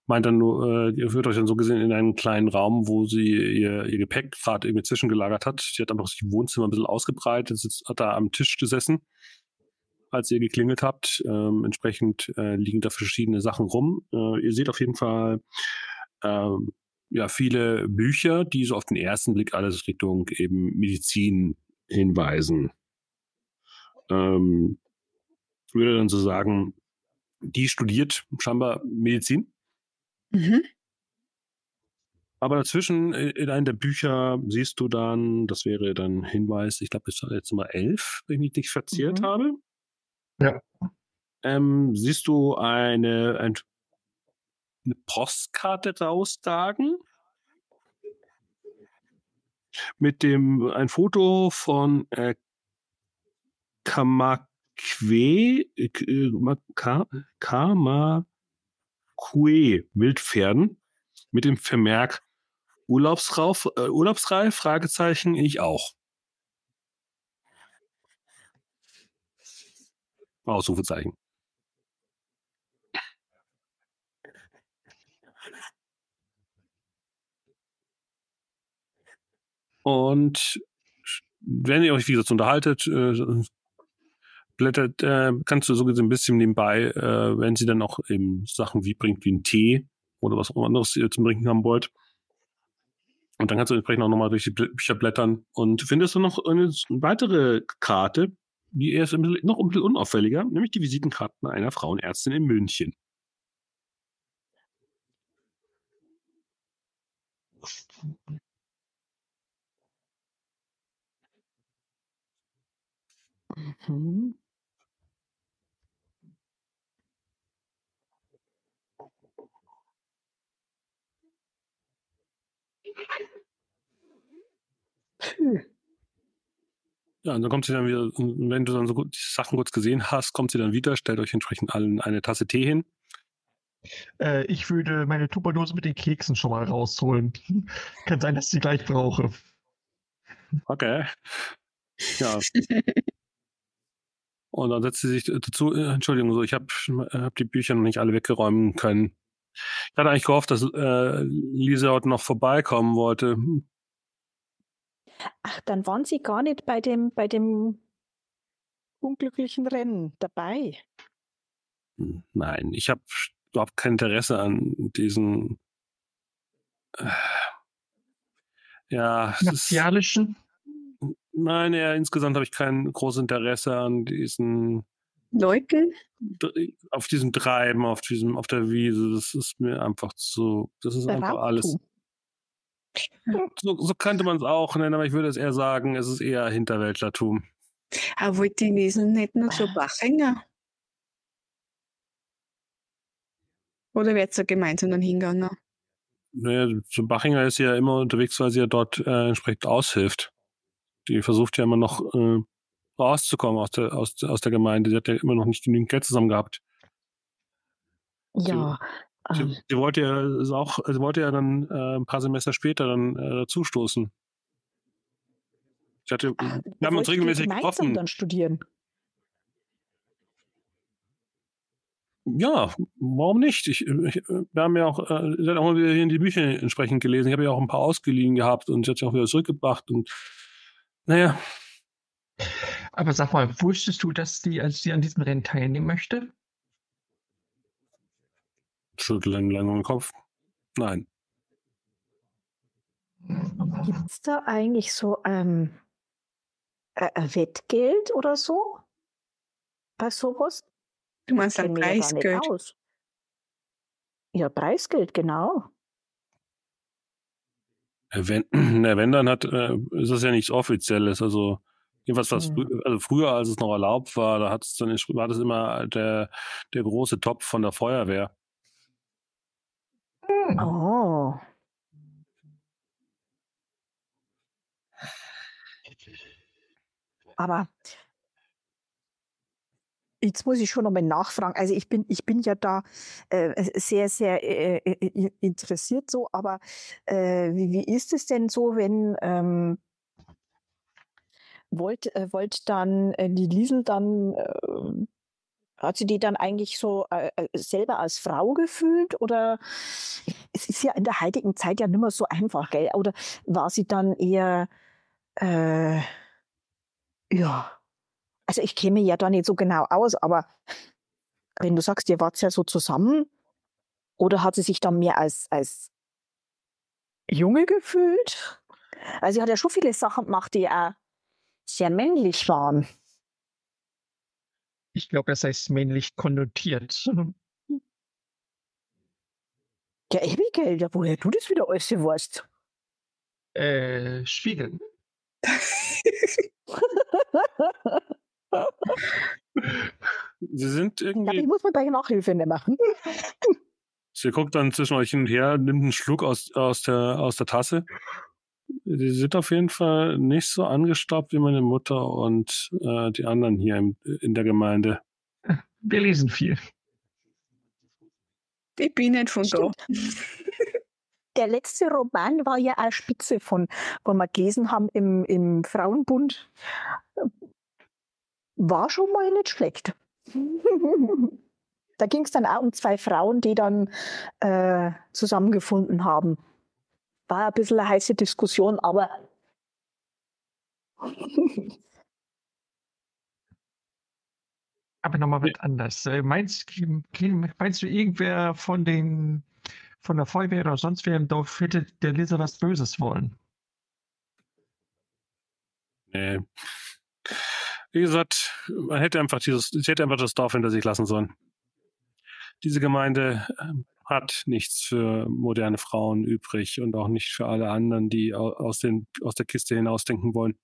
meint dann nur, äh, ihr führt euch dann so gesehen in einen kleinen Raum, wo sie ihr, ihr Gepäck gerade irgendwie zwischengelagert hat. Sie hat einfach das Wohnzimmer ein bisschen ausgebreitet, sitzt, hat da am Tisch gesessen als ihr geklingelt habt. Ähm, entsprechend äh, liegen da verschiedene Sachen rum. Äh, ihr seht auf jeden Fall ähm, ja viele Bücher, die so auf den ersten Blick alles Richtung eben Medizin hinweisen. Ähm, ich würde dann so sagen, die studiert scheinbar Medizin. Mhm. Aber dazwischen äh, in einem der Bücher siehst du dann, das wäre dann Hinweis, ich glaube, das ist jetzt Nummer elf, wenn ich nicht verziert mhm. habe. Ja. Ähm, siehst du eine, ein, eine Postkarte rausdagen? Mit dem, ein Foto von äh, Kamakwe, äh, Kamakwe Wildpferden mit dem Vermerk Urlaubsrauf, äh, Urlaubsreif? Fragezeichen, ich auch. Ausrufezeichen. Und wenn ihr euch, wie gesagt, unterhaltet, äh, blättert, äh, kannst du so ein bisschen nebenbei, äh, wenn sie dann auch eben Sachen wie bringt, wie ein Tee oder was auch anderes ihr zum Trinken haben wollt. Und dann kannst du entsprechend auch nochmal durch die Bücher blättern und findest du noch eine weitere Karte, die ist noch ein bisschen unauffälliger, nämlich die Visitenkarten einer Frauenärztin in München. Mhm. Ja, und dann kommt sie dann wieder, wenn du dann so gut die Sachen kurz gesehen hast, kommt sie dann wieder, stellt euch entsprechend allen eine Tasse Tee hin. Äh, ich würde meine Tupperdose mit den Keksen schon mal rausholen. Kann sein, dass ich sie gleich brauche. Okay. Ja. und dann setzt sie sich dazu, äh, Entschuldigung, so, ich habe hab die Bücher noch nicht alle weggeräumen können. Ich hatte eigentlich gehofft, dass äh, Lisa heute noch vorbeikommen wollte. Ach, dann waren Sie gar nicht bei dem, bei dem unglücklichen Rennen dabei. Hm, nein, ich habe überhaupt kein Interesse an diesen. Äh, ja. Martialischen? Nein, ja, insgesamt habe ich kein großes Interesse an diesen Leuten? Auf diesem Treiben, auf diesem, auf der Wiese, das ist mir einfach zu, das ist einfach alles. So, so könnte man es auch nennen, aber ich würde es eher sagen, es ist eher Hinterwäldlertum. Aber wollte die lesen nicht nur so Bachhänger? Oder wird es gemeinsam dann hingegangen? Naja, so Bachinger ist ja immer unterwegs, weil sie ja dort äh, entsprechend aushilft. Die versucht ja immer noch äh, rauszukommen aus der, aus, aus der Gemeinde. Sie hat ja immer noch nicht genügend Geld zusammen gehabt. Ja. Sie, ähm, sie, wollte ja auch, sie wollte ja dann äh, ein paar Semester später dann äh, dazustoßen. Ich hatte, Ach, wir haben uns regelmäßig getroffen. dann studieren. Ja, warum nicht? Ich, ich, wir haben ja auch, äh, sie hat auch mal wieder hier in die Bücher entsprechend gelesen. Ich habe ja auch ein paar ausgeliehen gehabt und sie hat sie auch wieder zurückgebracht und naja. Aber sag mal, wusstest du, dass die, als sie an diesem Rennen teilnehmen möchte? Schütteln lang im Kopf. Nein. Gibt es da eigentlich so ähm, äh, Wettgeld oder so? Bei sowas? Du meinst ein Preisgeld? Ja, ja, Preisgeld, genau. Wenn, wenn dann hat, äh, ist das ja nichts Offizielles. Also Jedenfalls was frü also früher, als es noch erlaubt war, da hat's dann war das immer der, der große Topf von der Feuerwehr. Hm. Oh. Aber jetzt muss ich schon nochmal nachfragen. Also ich bin, ich bin ja da äh, sehr, sehr äh, äh interessiert so, aber äh, wie, wie ist es denn so, wenn ähm, wollt, äh, wollt dann äh, die Liesel dann, äh, hat sie die dann eigentlich so äh, äh, selber als Frau gefühlt oder es ist ja in der heutigen Zeit ja nicht mehr so einfach, gell? Oder war sie dann eher, äh, ja, also ich käme ja da nicht so genau aus, aber wenn du sagst, ihr wart ja so zusammen, oder hat sie sich dann mehr als, als Junge gefühlt? Also sie hat ja schon viele Sachen gemacht, die ja sehr männlich waren. Ich glaube, das heißt männlich konnotiert. Ja, Abigail, ja, woher du das wieder alles weißt? Äh, Spiegel. Sie sind irgendwie. Ja, ich muss mir bei Nachhilfe machen. Sie guckt dann zwischen euch hin und her, nimmt einen Schluck aus, aus, der, aus der Tasse. Sie sind auf jeden Fall nicht so angestaubt wie meine Mutter und äh, die anderen hier im, in der Gemeinde. Wir lesen viel. Ich bin nicht von Stimmt. da. Der letzte Roman war ja auch Spitze von, wo wir gelesen haben im, im Frauenbund. War schon mal nicht schlecht. da ging es dann auch um zwei Frauen, die dann äh, zusammengefunden haben. War ein bisschen eine heiße Diskussion, aber aber nochmal was anders. Äh, meinst, meinst du, irgendwer von den von der Feuerwehr oder sonst wer im Dorf hätte der Lisa was Böses wollen? Nee. Wie gesagt, man hätte einfach dieses, ich hätte einfach das Dorf hinter sich lassen sollen. Diese Gemeinde ähm, hat nichts für moderne Frauen übrig und auch nicht für alle anderen, die aus, den, aus der Kiste hinausdenken wollen.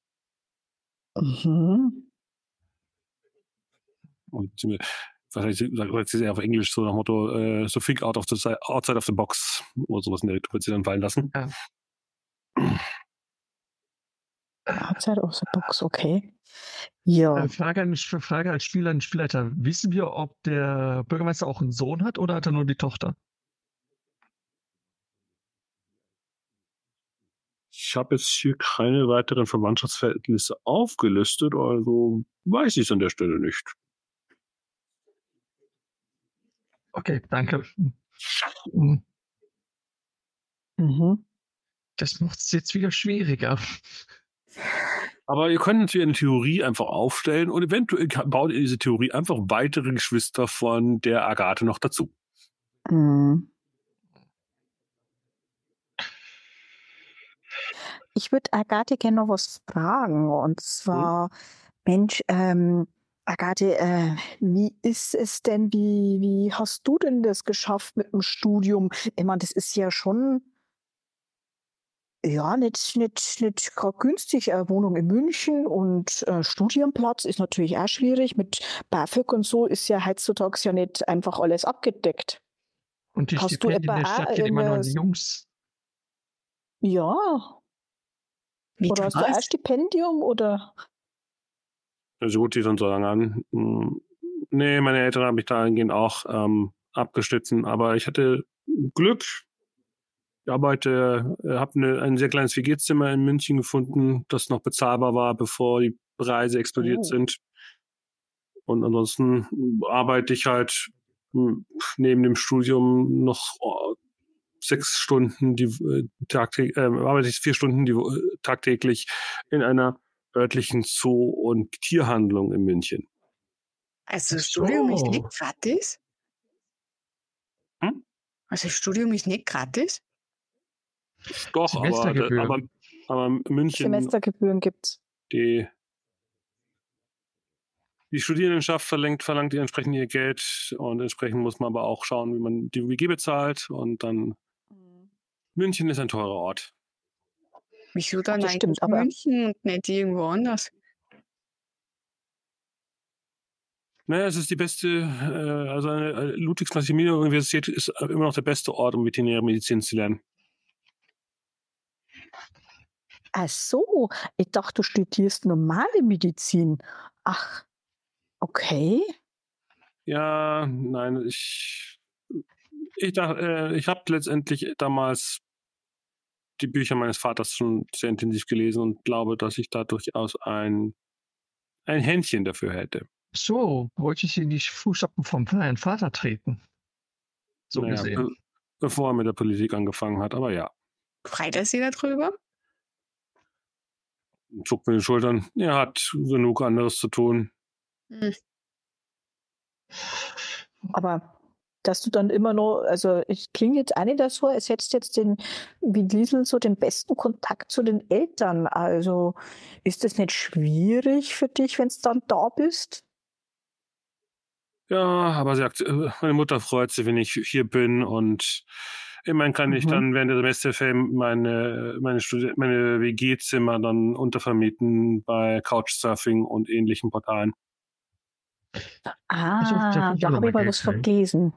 Mhm. Und sagt sie auf Englisch so nach Motto, uh, so think out of the outside of the box oder sowas in der Richtung wird sie dann fallen lassen. Ja. Outside of the box, okay. Ja. Äh, Frage, an, Frage als Spieler, an Spielleiter. Wissen wir, ob der Bürgermeister auch einen Sohn hat oder hat er nur die Tochter? Ich habe jetzt hier keine weiteren Verwandtschaftsverhältnisse aufgelistet, also weiß ich es an der Stelle nicht. Okay, danke. Mhm. mhm. Das macht es jetzt wieder schwieriger. Aber ihr könnt natürlich eine Theorie einfach aufstellen und eventuell baut ihr diese Theorie einfach weitere Geschwister von der Agathe noch dazu. Mhm. Ich würde Agathe gerne noch was fragen. Und zwar, mhm. Mensch, ähm, Agathe, äh, wie ist es denn, wie, wie hast du denn das geschafft mit dem Studium? Ich meine, das ist ja schon, ja, nicht, nicht, nicht gerade günstig. Eine Wohnung in München und äh, Studienplatz ist natürlich auch schwierig. Mit BAföG und so ist ja heutzutage ja nicht einfach alles abgedeckt. Und die hast Stipendien du etwa der Stadt geht immer nur an die Jungs. Ja. Wie oder hast du ein Stipendium oder? Also gut, die sind so lange an. Hm, nee, meine Eltern haben mich dahingehend auch ähm, abgestützt, aber ich hatte Glück. Ich arbeite, äh, habe ne, ein sehr kleines WG-Zimmer in München gefunden, das noch bezahlbar war, bevor die Preise explodiert oh. sind. Und ansonsten arbeite ich halt hm, neben dem Studium noch oh, sechs Stunden die äh, tagtäglich, äh, arbeite ich vier Stunden die, äh, tagtäglich in einer örtlichen Zoo- und Tierhandlung in München. Also das Studium ist nicht gratis? Hm? Also das Studium ist nicht gratis? Doch, aber, aber, aber München. Semestergebühren gibt's. Die, die Studierendenschaft verlangt, verlangt entsprechend ihr Geld und entsprechend muss man aber auch schauen, wie man die WG bezahlt und dann. München ist ein teurer Ort. Wieso dann das eigentlich stimmt, aber München und nicht irgendwo anders? Naja, es ist die beste, äh, also eine äh, Ludwigs-Maximilian-Universität ist immer noch der beste Ort, um veterinäre Medizin zu lernen. Ach so, ich dachte, du studierst normale Medizin. Ach, okay. Ja, nein, ich, ich dachte, äh, ich habe letztendlich damals die Bücher meines Vaters schon sehr intensiv gelesen und glaube, dass ich da durchaus ein, ein Händchen dafür hätte. So, wollte ich in die Fußstapfen vom kleinen Vater treten. So naja, gesehen. Be bevor er mit der Politik angefangen hat, aber ja. Freut er Sie darüber? Zuckt mir die Schultern. Er hat genug anderes zu tun. Hm. Aber dass du dann immer noch, also ich klinge jetzt auch nicht so, als hättest jetzt den, wie Liesel, so den besten Kontakt zu den Eltern. Also ist das nicht schwierig für dich, wenn du dann da bist? Ja, aber sie sagt, äh, meine Mutter freut sich, wenn ich hier bin und immerhin kann mhm. ich dann während der Semesterferien meine, meine, meine WG-Zimmer dann untervermieten bei Couchsurfing und ähnlichen Portalen. Ah, da habe ich mal was vergessen.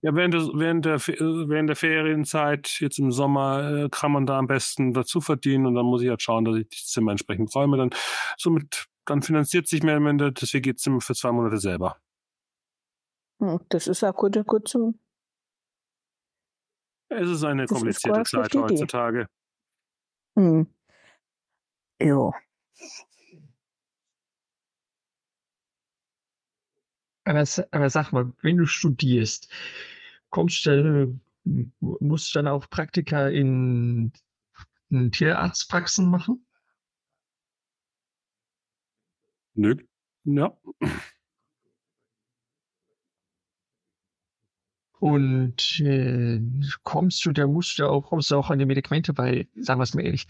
Ja, während der, während, der, während der Ferienzeit, jetzt im Sommer, äh, kann man da am besten dazu verdienen und dann muss ich halt schauen, dass ich das Zimmer entsprechend räume. Dann somit, dann finanziert sich mehr am Ende das WG-Zimmer für zwei Monate selber. Hm, das ist ja gut, gut zum. Es ist eine komplizierte ist Zeit heutzutage. Hm. Jo. Aber, aber sag mal, wenn du studierst, kommst du, musst du dann auch Praktika in, in Tierarztpraxen machen? Nö. Ja. Und äh, kommst du, da musst du auch, kommst du auch an die Medikamente, weil, sagen wir es mal ehrlich,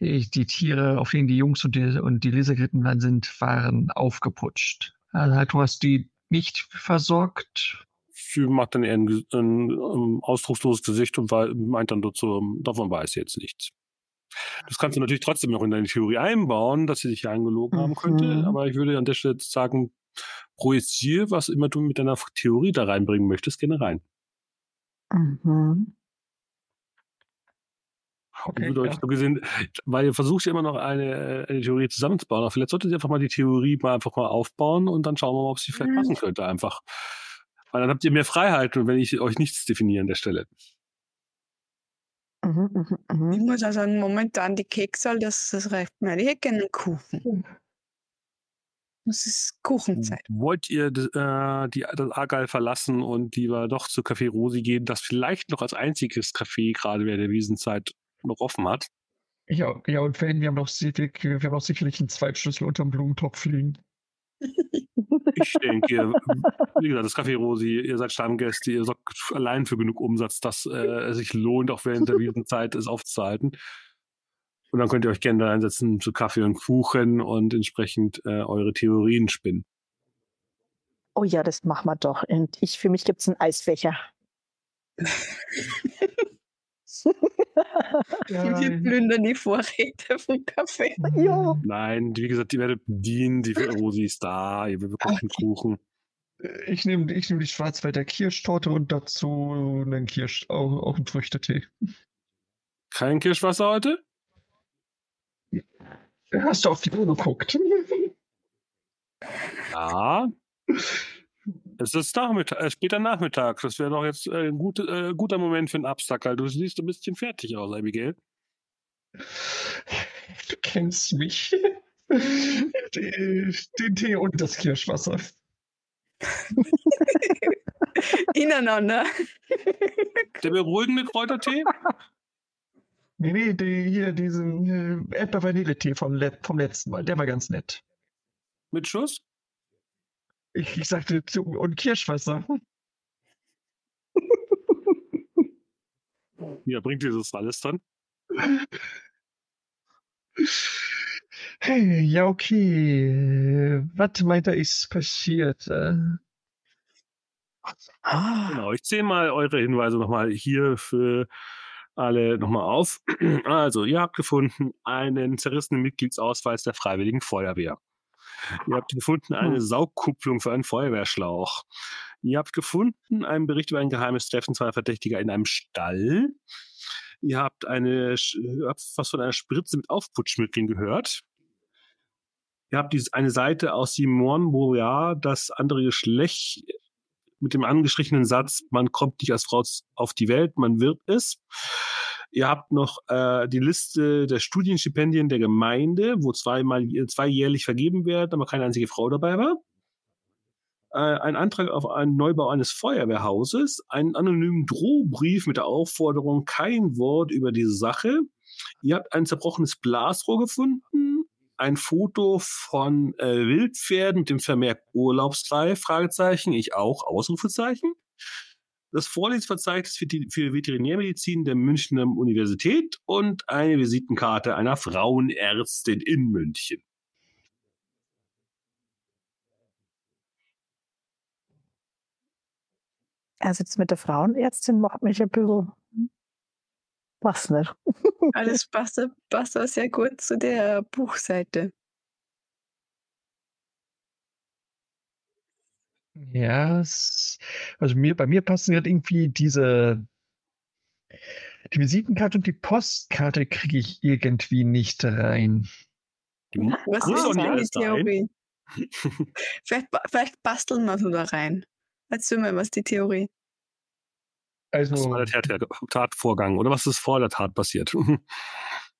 die Tiere, auf denen die Jungs und die, und die Lisa geritten waren, sind, waren aufgeputscht. Also du hast die nicht versorgt. Sie macht dann eher ein, ein, ein ausdrucksloses Gesicht und meint dann dazu, davon weiß sie jetzt nichts. Das kannst du natürlich trotzdem noch in deine Theorie einbauen, dass sie sich hier angelogen mhm. haben könnte, mhm. aber ich würde an der Stelle sagen, projiziere, was immer du mit deiner Theorie da reinbringen möchtest, gerne rein. Mhm. Okay, euch ja. gesehen, weil ihr versucht ja immer noch eine, eine Theorie zusammenzubauen. Aber vielleicht solltet ihr einfach mal die Theorie mal einfach mal aufbauen und dann schauen wir mal, ob sie vielleicht mhm. passen könnte einfach. Weil dann habt ihr mehr Freiheit, wenn ich euch nichts definiere an der Stelle. Mhm, mhm, mhm. Ich muss sagen, momentan die Keksal, das, das reicht mir. Ich hätte gerne einen Kuchen. Es ist Kuchenzeit. Wollt ihr äh, die, das Argal verlassen und lieber doch zu Café Rosi gehen, das vielleicht noch als einziges Café gerade während der Wiesenzeit noch offen hat? Ja, ja, und wenn wir haben noch, wir haben noch sicherlich einen Zweitschlüssel unterm Blumentopf liegen. Ich denke, wie gesagt, das Café Rosi, ihr seid Stammgäste, ihr sorgt allein für genug Umsatz, dass äh, es sich lohnt, auch während der Wiesenzeit es aufzuhalten. Und dann könnt ihr euch gerne da einsetzen zu Kaffee und Kuchen und entsprechend äh, eure Theorien spinnen. Oh ja, das machen wir doch. Und ich, für mich gibt es einen Eisfächer. Wir plündern die Vorräte vom Kaffee. Ja. Nein, wie gesagt, die werdet bedienen, die Rosi ist da, ihr bekommt einen Kuchen. Ich nehme ich nehm die Schwarzwälder Kirschtorte und dazu einen Kirsch, auch, auch einen Früchtetee. Kein Kirschwasser heute? Hast du auf die Uhr geguckt? Ja. Es ist Nachmittag, äh, später Nachmittag. Das wäre doch jetzt äh, ein gut, äh, guter Moment für einen Absacker. Du siehst ein bisschen fertig aus, Abigail. Du kennst mich. Den Tee und das Kirschwasser. Ineinander. Der beruhigende Kräutertee? Nee, nee, die, hier diesen äh, Erdbeer-Vanille-Tee vom, vom letzten Mal, der war ganz nett. Mit Schuss? Ich, ich sagte, und Kirschwasser. Ja, bringt dieses alles dann? Hey, ja, okay. Was meint er, ist passiert? Äh? Genau, ich zähle mal eure Hinweise nochmal hier für alle nochmal auf. Also, ihr habt gefunden einen zerrissenen Mitgliedsausweis der Freiwilligen Feuerwehr. Ihr habt gefunden eine hm. Saugkupplung für einen Feuerwehrschlauch. Ihr habt gefunden einen Bericht über ein geheimes Treffen zweier Verdächtiger in einem Stall. Ihr habt eine, habt was von einer Spritze mit Aufputschmitteln gehört. Ihr habt diese, eine Seite aus Simon Boreal, das andere Geschlecht mit dem angestrichenen Satz, man kommt nicht als Frau auf die Welt, man wird es. Ihr habt noch äh, die Liste der Studienstipendien der Gemeinde, wo zweimal zwei jährlich vergeben werden, aber keine einzige Frau dabei war. Äh, ein Antrag auf einen Neubau eines Feuerwehrhauses, einen anonymen Drohbrief mit der Aufforderung, kein Wort über diese Sache. Ihr habt ein zerbrochenes Blasrohr gefunden, ein Foto von äh, Wildpferden mit dem Vermerk Urlaubsfrei, Fragezeichen, ich auch, Ausrufezeichen. Das Vorlesungsverzeichnis für, die, für Veterinärmedizin der Münchner Universität und eine Visitenkarte einer Frauenärztin in München. Also jetzt mit der Frauenärztin macht mich ein bisschen was nicht. Alles passt, passt auch sehr gut zu der Buchseite. Ja, es, also mir, bei mir passen halt irgendwie diese die Visitenkarte und die Postkarte kriege ich irgendwie nicht rein. Was ist denn die Theorie? vielleicht, vielleicht basteln wir so da rein. Erzähl mal, was die Theorie. Also, was war der Tat Tatvorgang oder was ist vor der Tat passiert?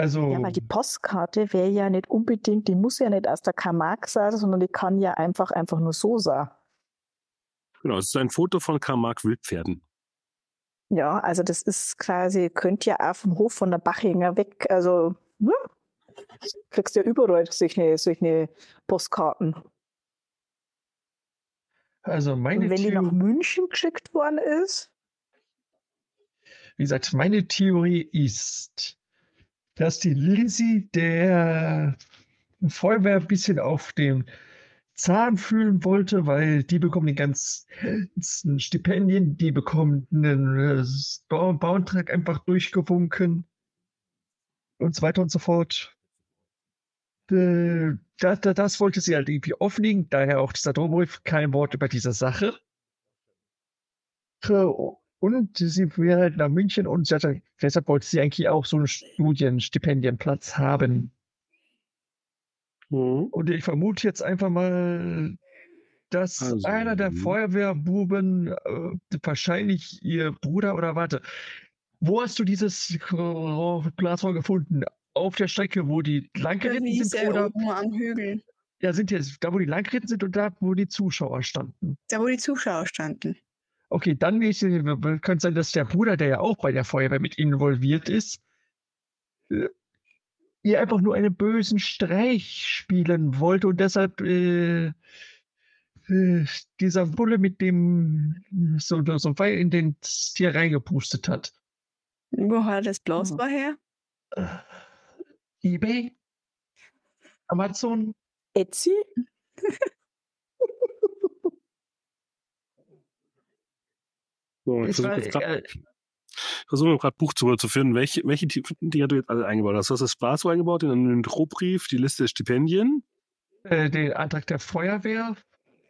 Also, ja, weil die Postkarte wäre ja nicht unbedingt, die muss ja nicht aus der Karl sein, sondern die kann ja einfach, einfach nur so sein. Genau, es ist ein Foto von Karl Marx Wildpferden. Ja, also das ist quasi, könnt ja auf dem Hof von der Bachinger weg, also ne? kriegst ja überall solche, solche Postkarten. Also meine Und wenn Theorie, die nach München geschickt worden ist? Wie gesagt, meine Theorie ist, dass die Lizzie der Feuerwehr ein bisschen auf dem Zahn fühlen wollte, weil die bekommen die ganzen Stipendien, die bekommen einen äh, Bauantrag einfach durchgewunken und so weiter und so fort. Äh, das, das, wollte sie halt irgendwie offenlegen, daher auch dieser Drohbrief, kein Wort über diese Sache. Und sie wäre halt nach München und sie hatte, deshalb wollte sie eigentlich auch so einen Studienstipendienplatz haben. Mhm. Und ich vermute jetzt einfach mal, dass also, einer der Feuerwehrbuben äh, wahrscheinlich ihr Bruder oder warte. Wo hast du dieses Glasrohr gefunden? auf der Strecke, wo die Langgeritten sind? Oder oben am Hügel. Ja, sind jetzt da, wo die Langgeritten sind und da, wo die Zuschauer standen? Da, wo die Zuschauer standen. Okay, dann ich, könnte sein, dass der Bruder, der ja auch bei der Feuerwehr mit involviert ist, äh, ihr einfach nur einen bösen Streich spielen wollte und deshalb äh, äh, dieser Bulle mit dem so, so Pfeil in den Tier reingepustet hat. Wo hat das bloß hm. her? Äh, eBay, Amazon, Etsy. so, ich versuche jetzt gerade äh, Buch zu, zu finden. Welche, welche die, die du jetzt alle eingebaut hast? Du hast das Spaß eingebaut, in den Drohbrief, die Liste der Stipendien. Äh, den Antrag der Feuerwehr.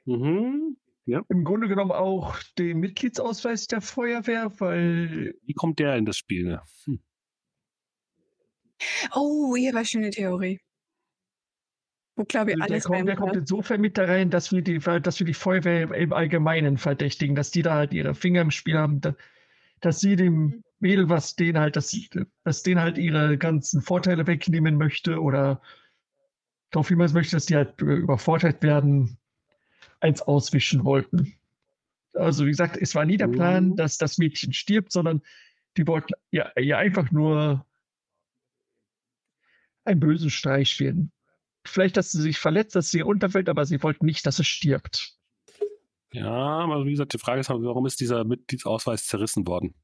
Mhm. Ja. Im Grunde genommen auch den Mitgliedsausweis der Feuerwehr, weil. Wie kommt der in das Spiel? Ne? Hm. Oh, hier war schon eine Theorie. Glaube ich, also alles der kommt, der kommt insofern mit da rein, dass wir, die, dass wir die Feuerwehr im Allgemeinen verdächtigen, dass die da halt ihre Finger im Spiel haben, dass sie dem Mädel, was denen halt, dass, dass denen halt ihre ganzen Vorteile wegnehmen möchte oder darauf hinweisen möchte, dass die halt übervorteilt werden, eins auswischen wollten. Also wie gesagt, es war nie der Plan, mhm. dass das Mädchen stirbt, sondern die wollten ja, ja einfach nur einen bösen Streich spielen. Vielleicht, dass sie sich verletzt, dass sie runterfällt, aber sie wollten nicht, dass es stirbt. Ja, aber wie gesagt, die Frage ist, warum ist dieser Mitgliedsausweis zerrissen worden?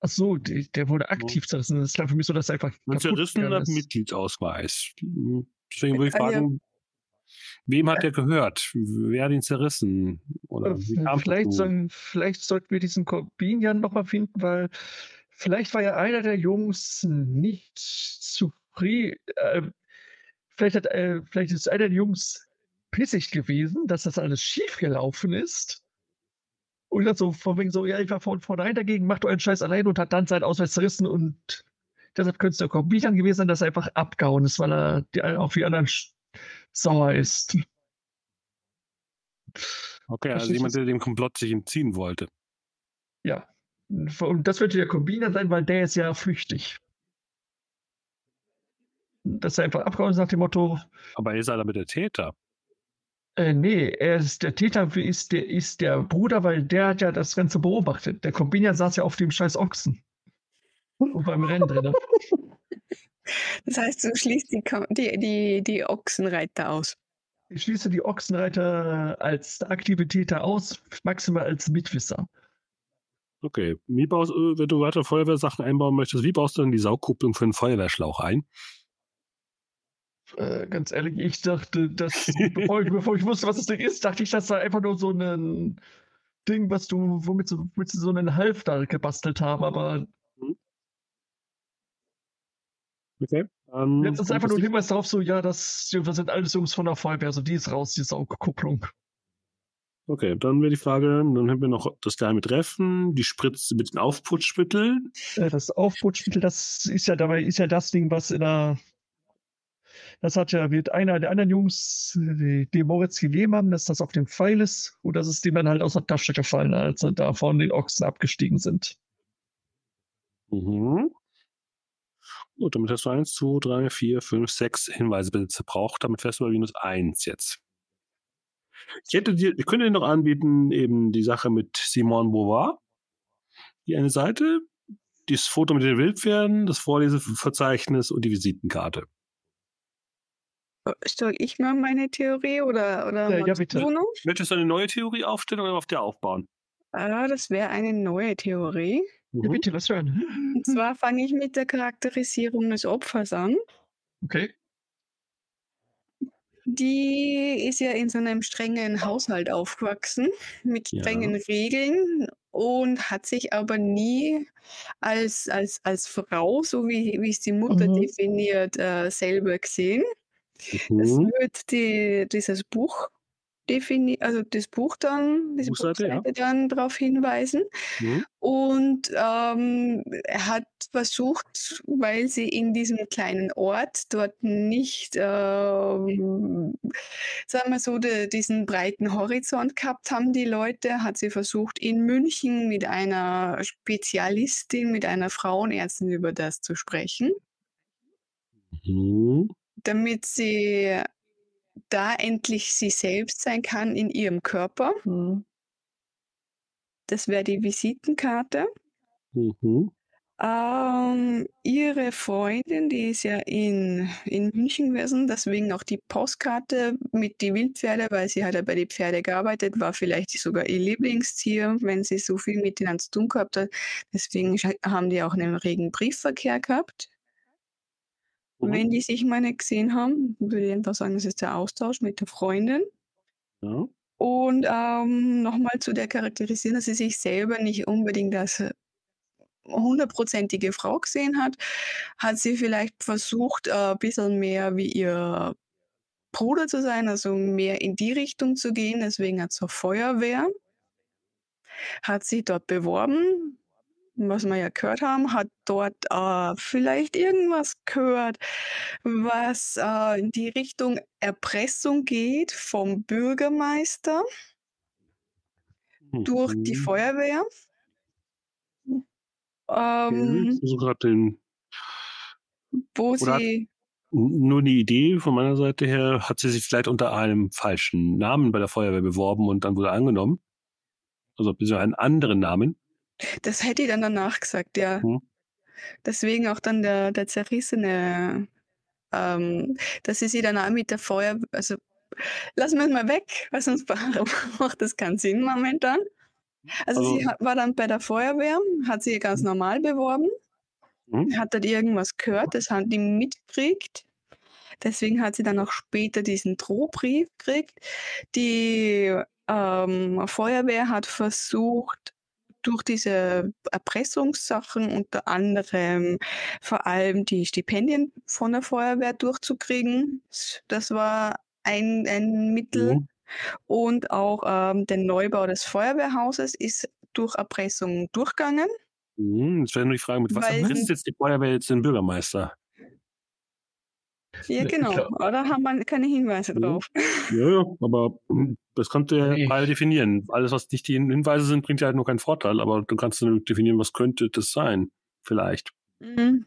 Ach so, die, der wurde aktiv zerrissen. Das ist für mich so, dass einfach. Ein zerrissener Mitgliedsausweis. Deswegen würde ich fragen, wem hat der gehört? Wer hat ihn zerrissen? Oder äh, vielleicht, soll, vielleicht sollten wir diesen Corbinian nochmal finden, weil Vielleicht war ja einer der Jungs nicht zufrieden. Äh, vielleicht, hat, äh, vielleicht ist einer der Jungs pissig gewesen, dass das alles schiefgelaufen ist. Und dann so von wegen so, ja, ich war von vornherein dagegen, macht euren Scheiß allein und hat dann seinen Ausweis zerrissen und deshalb könnte es der Kombitan gewesen sein, dass er einfach abgehauen ist, weil er die, auch wie anderen sauer ist. Okay, also jemand, der dem Komplott sich entziehen wollte. Ja. Und das wird der Kombiner sein, weil der ist ja flüchtig. Dass er einfach abgehauen ist nach dem Motto. Aber er ist er damit der Täter. Äh, nee, er ist der Täter ist der, ist der Bruder, weil der hat ja das Ganze beobachtet. Der Kombiner saß ja auf dem scheiß Ochsen. Und beim Rennen drin. Das heißt, du schließt die, die, die, die Ochsenreiter aus. Ich schließe die Ochsenreiter als Aktivitäter aus, maximal als Mitwisser. Okay. Wie baust, äh, wenn du weiter Feuerwehrsachen einbauen möchtest, wie baust du denn die Saugkupplung für einen Feuerwehrschlauch ein? Äh, ganz ehrlich, ich dachte, dass, bevor, ich, bevor ich wusste, was das Ding ist, dachte ich, das sei einfach nur so ein Ding, was du, womit, so, womit sie so einen Halfter gebastelt haben, aber. Mhm. Okay. Um, Jetzt ist einfach nur ein Hinweis darauf, so, ja, das, das sind alles Jungs von der Feuerwehr, also die ist raus, die Saugkupplung. Okay, dann wäre die Frage, dann haben wir noch das geheime Treffen, die Spritze mit den Aufputschmitteln. Äh, das Aufputschmittel, das ist ja dabei, ist ja das Ding, was in der das hat ja mit einer der anderen Jungs, die, die Moritz gegeben haben, dass das auf dem Pfeil ist. Und das ist dem dann halt aus der Tasche gefallen, als sie da von den Ochsen abgestiegen sind. Mhm. Gut, damit hast du 1, 2, 3, 4, 5, 6 Hinweise zerbraucht. Damit fährst du bei minus 1 jetzt. Ich hätte dir, ich könnte dir noch anbieten, eben die Sache mit Simone Beauvoir. Die eine Seite, das Foto mit den Wildpferden, das Vorleseverzeichnis und die Visitenkarte. Soll ich mal meine Theorie oder, oder ja, ja, bitte. Bruno? Möchtest du eine neue Theorie aufstellen oder auf der aufbauen? Ah, das wäre eine neue Theorie. Mhm. Ja, bitte, lass hören. Und zwar fange ich mit der Charakterisierung des Opfers an. Okay. Die ist ja in so einem strengen Haushalt aufgewachsen, mit strengen ja. Regeln und hat sich aber nie als, als, als Frau, so wie, wie es die Mutter mhm. definiert, äh, selber gesehen. Mhm. Es wird die, dieses Buch defini also das Buch dann, diese Buchseite, Buchseite ja. dann darauf hinweisen. Mhm. Und ähm, er hat versucht, weil sie in diesem kleinen Ort dort nicht, ähm, sagen wir so, de, diesen breiten Horizont gehabt haben, die Leute, hat sie versucht, in München mit einer Spezialistin, mit einer Frauenärztin über das zu sprechen. Mhm damit sie da endlich sie selbst sein kann in ihrem Körper. Mhm. Das wäre die Visitenkarte. Mhm. Ähm, ihre Freundin, die ist ja in, in München gewesen, deswegen auch die Postkarte mit die Wildpferde, weil sie hat ja bei den Pferden gearbeitet, war vielleicht sogar ihr Lieblingstier, wenn sie so viel mit ihnen zu tun gehabt hat. Deswegen haben die auch einen regen Briefverkehr gehabt. Mhm. Wenn die sich mal nicht gesehen haben, würde ich einfach sagen, das ist der Austausch mit der Freundin. Ja. Und ähm, nochmal zu der Charakterisierung, dass sie sich selber nicht unbedingt als hundertprozentige Frau gesehen hat, hat sie vielleicht versucht, äh, ein bisschen mehr wie ihr Bruder zu sein, also mehr in die Richtung zu gehen, deswegen hat zur Feuerwehr, hat sie dort beworben, was wir ja gehört haben, hat dort äh, vielleicht irgendwas gehört, was äh, in die Richtung Erpressung geht vom Bürgermeister mhm. durch die mhm. Feuerwehr. Ähm, ich gerade den. Wo sie. Nur eine Idee von meiner Seite her, hat sie sich vielleicht unter einem falschen Namen bei der Feuerwehr beworben und dann wurde angenommen. Also einen anderen Namen. Das hätte ich dann danach gesagt, ja. Mhm. Deswegen auch dann der, der zerrissene, ähm, dass sie sich dann auch mit der Feuer, also lassen wir es mal weg, weil sonst macht das keinen Sinn momentan. Also, also sie war dann bei der Feuerwehr, hat sich ganz mhm. normal beworben, mhm. hat dort irgendwas gehört, das haben die mitgekriegt. Deswegen hat sie dann auch später diesen Drohbrief gekriegt. Die ähm, Feuerwehr hat versucht, durch diese Erpressungssachen unter anderem vor allem die Stipendien von der Feuerwehr durchzukriegen. Das war ein, ein Mittel. Mhm. Und auch ähm, der Neubau des Feuerwehrhauses ist durch Erpressung durchgegangen. Mhm, jetzt wäre nur die Frage, mit was erpresst jetzt die Feuerwehr jetzt den Bürgermeister? Ja, genau. Aber da haben wir keine Hinweise drauf. Ja, ja, aber hm, das kannst du ja beide definieren. Alles, was nicht die Hinweise sind, bringt ja halt nur keinen Vorteil, aber du kannst definieren, was könnte das sein, vielleicht. Mhm.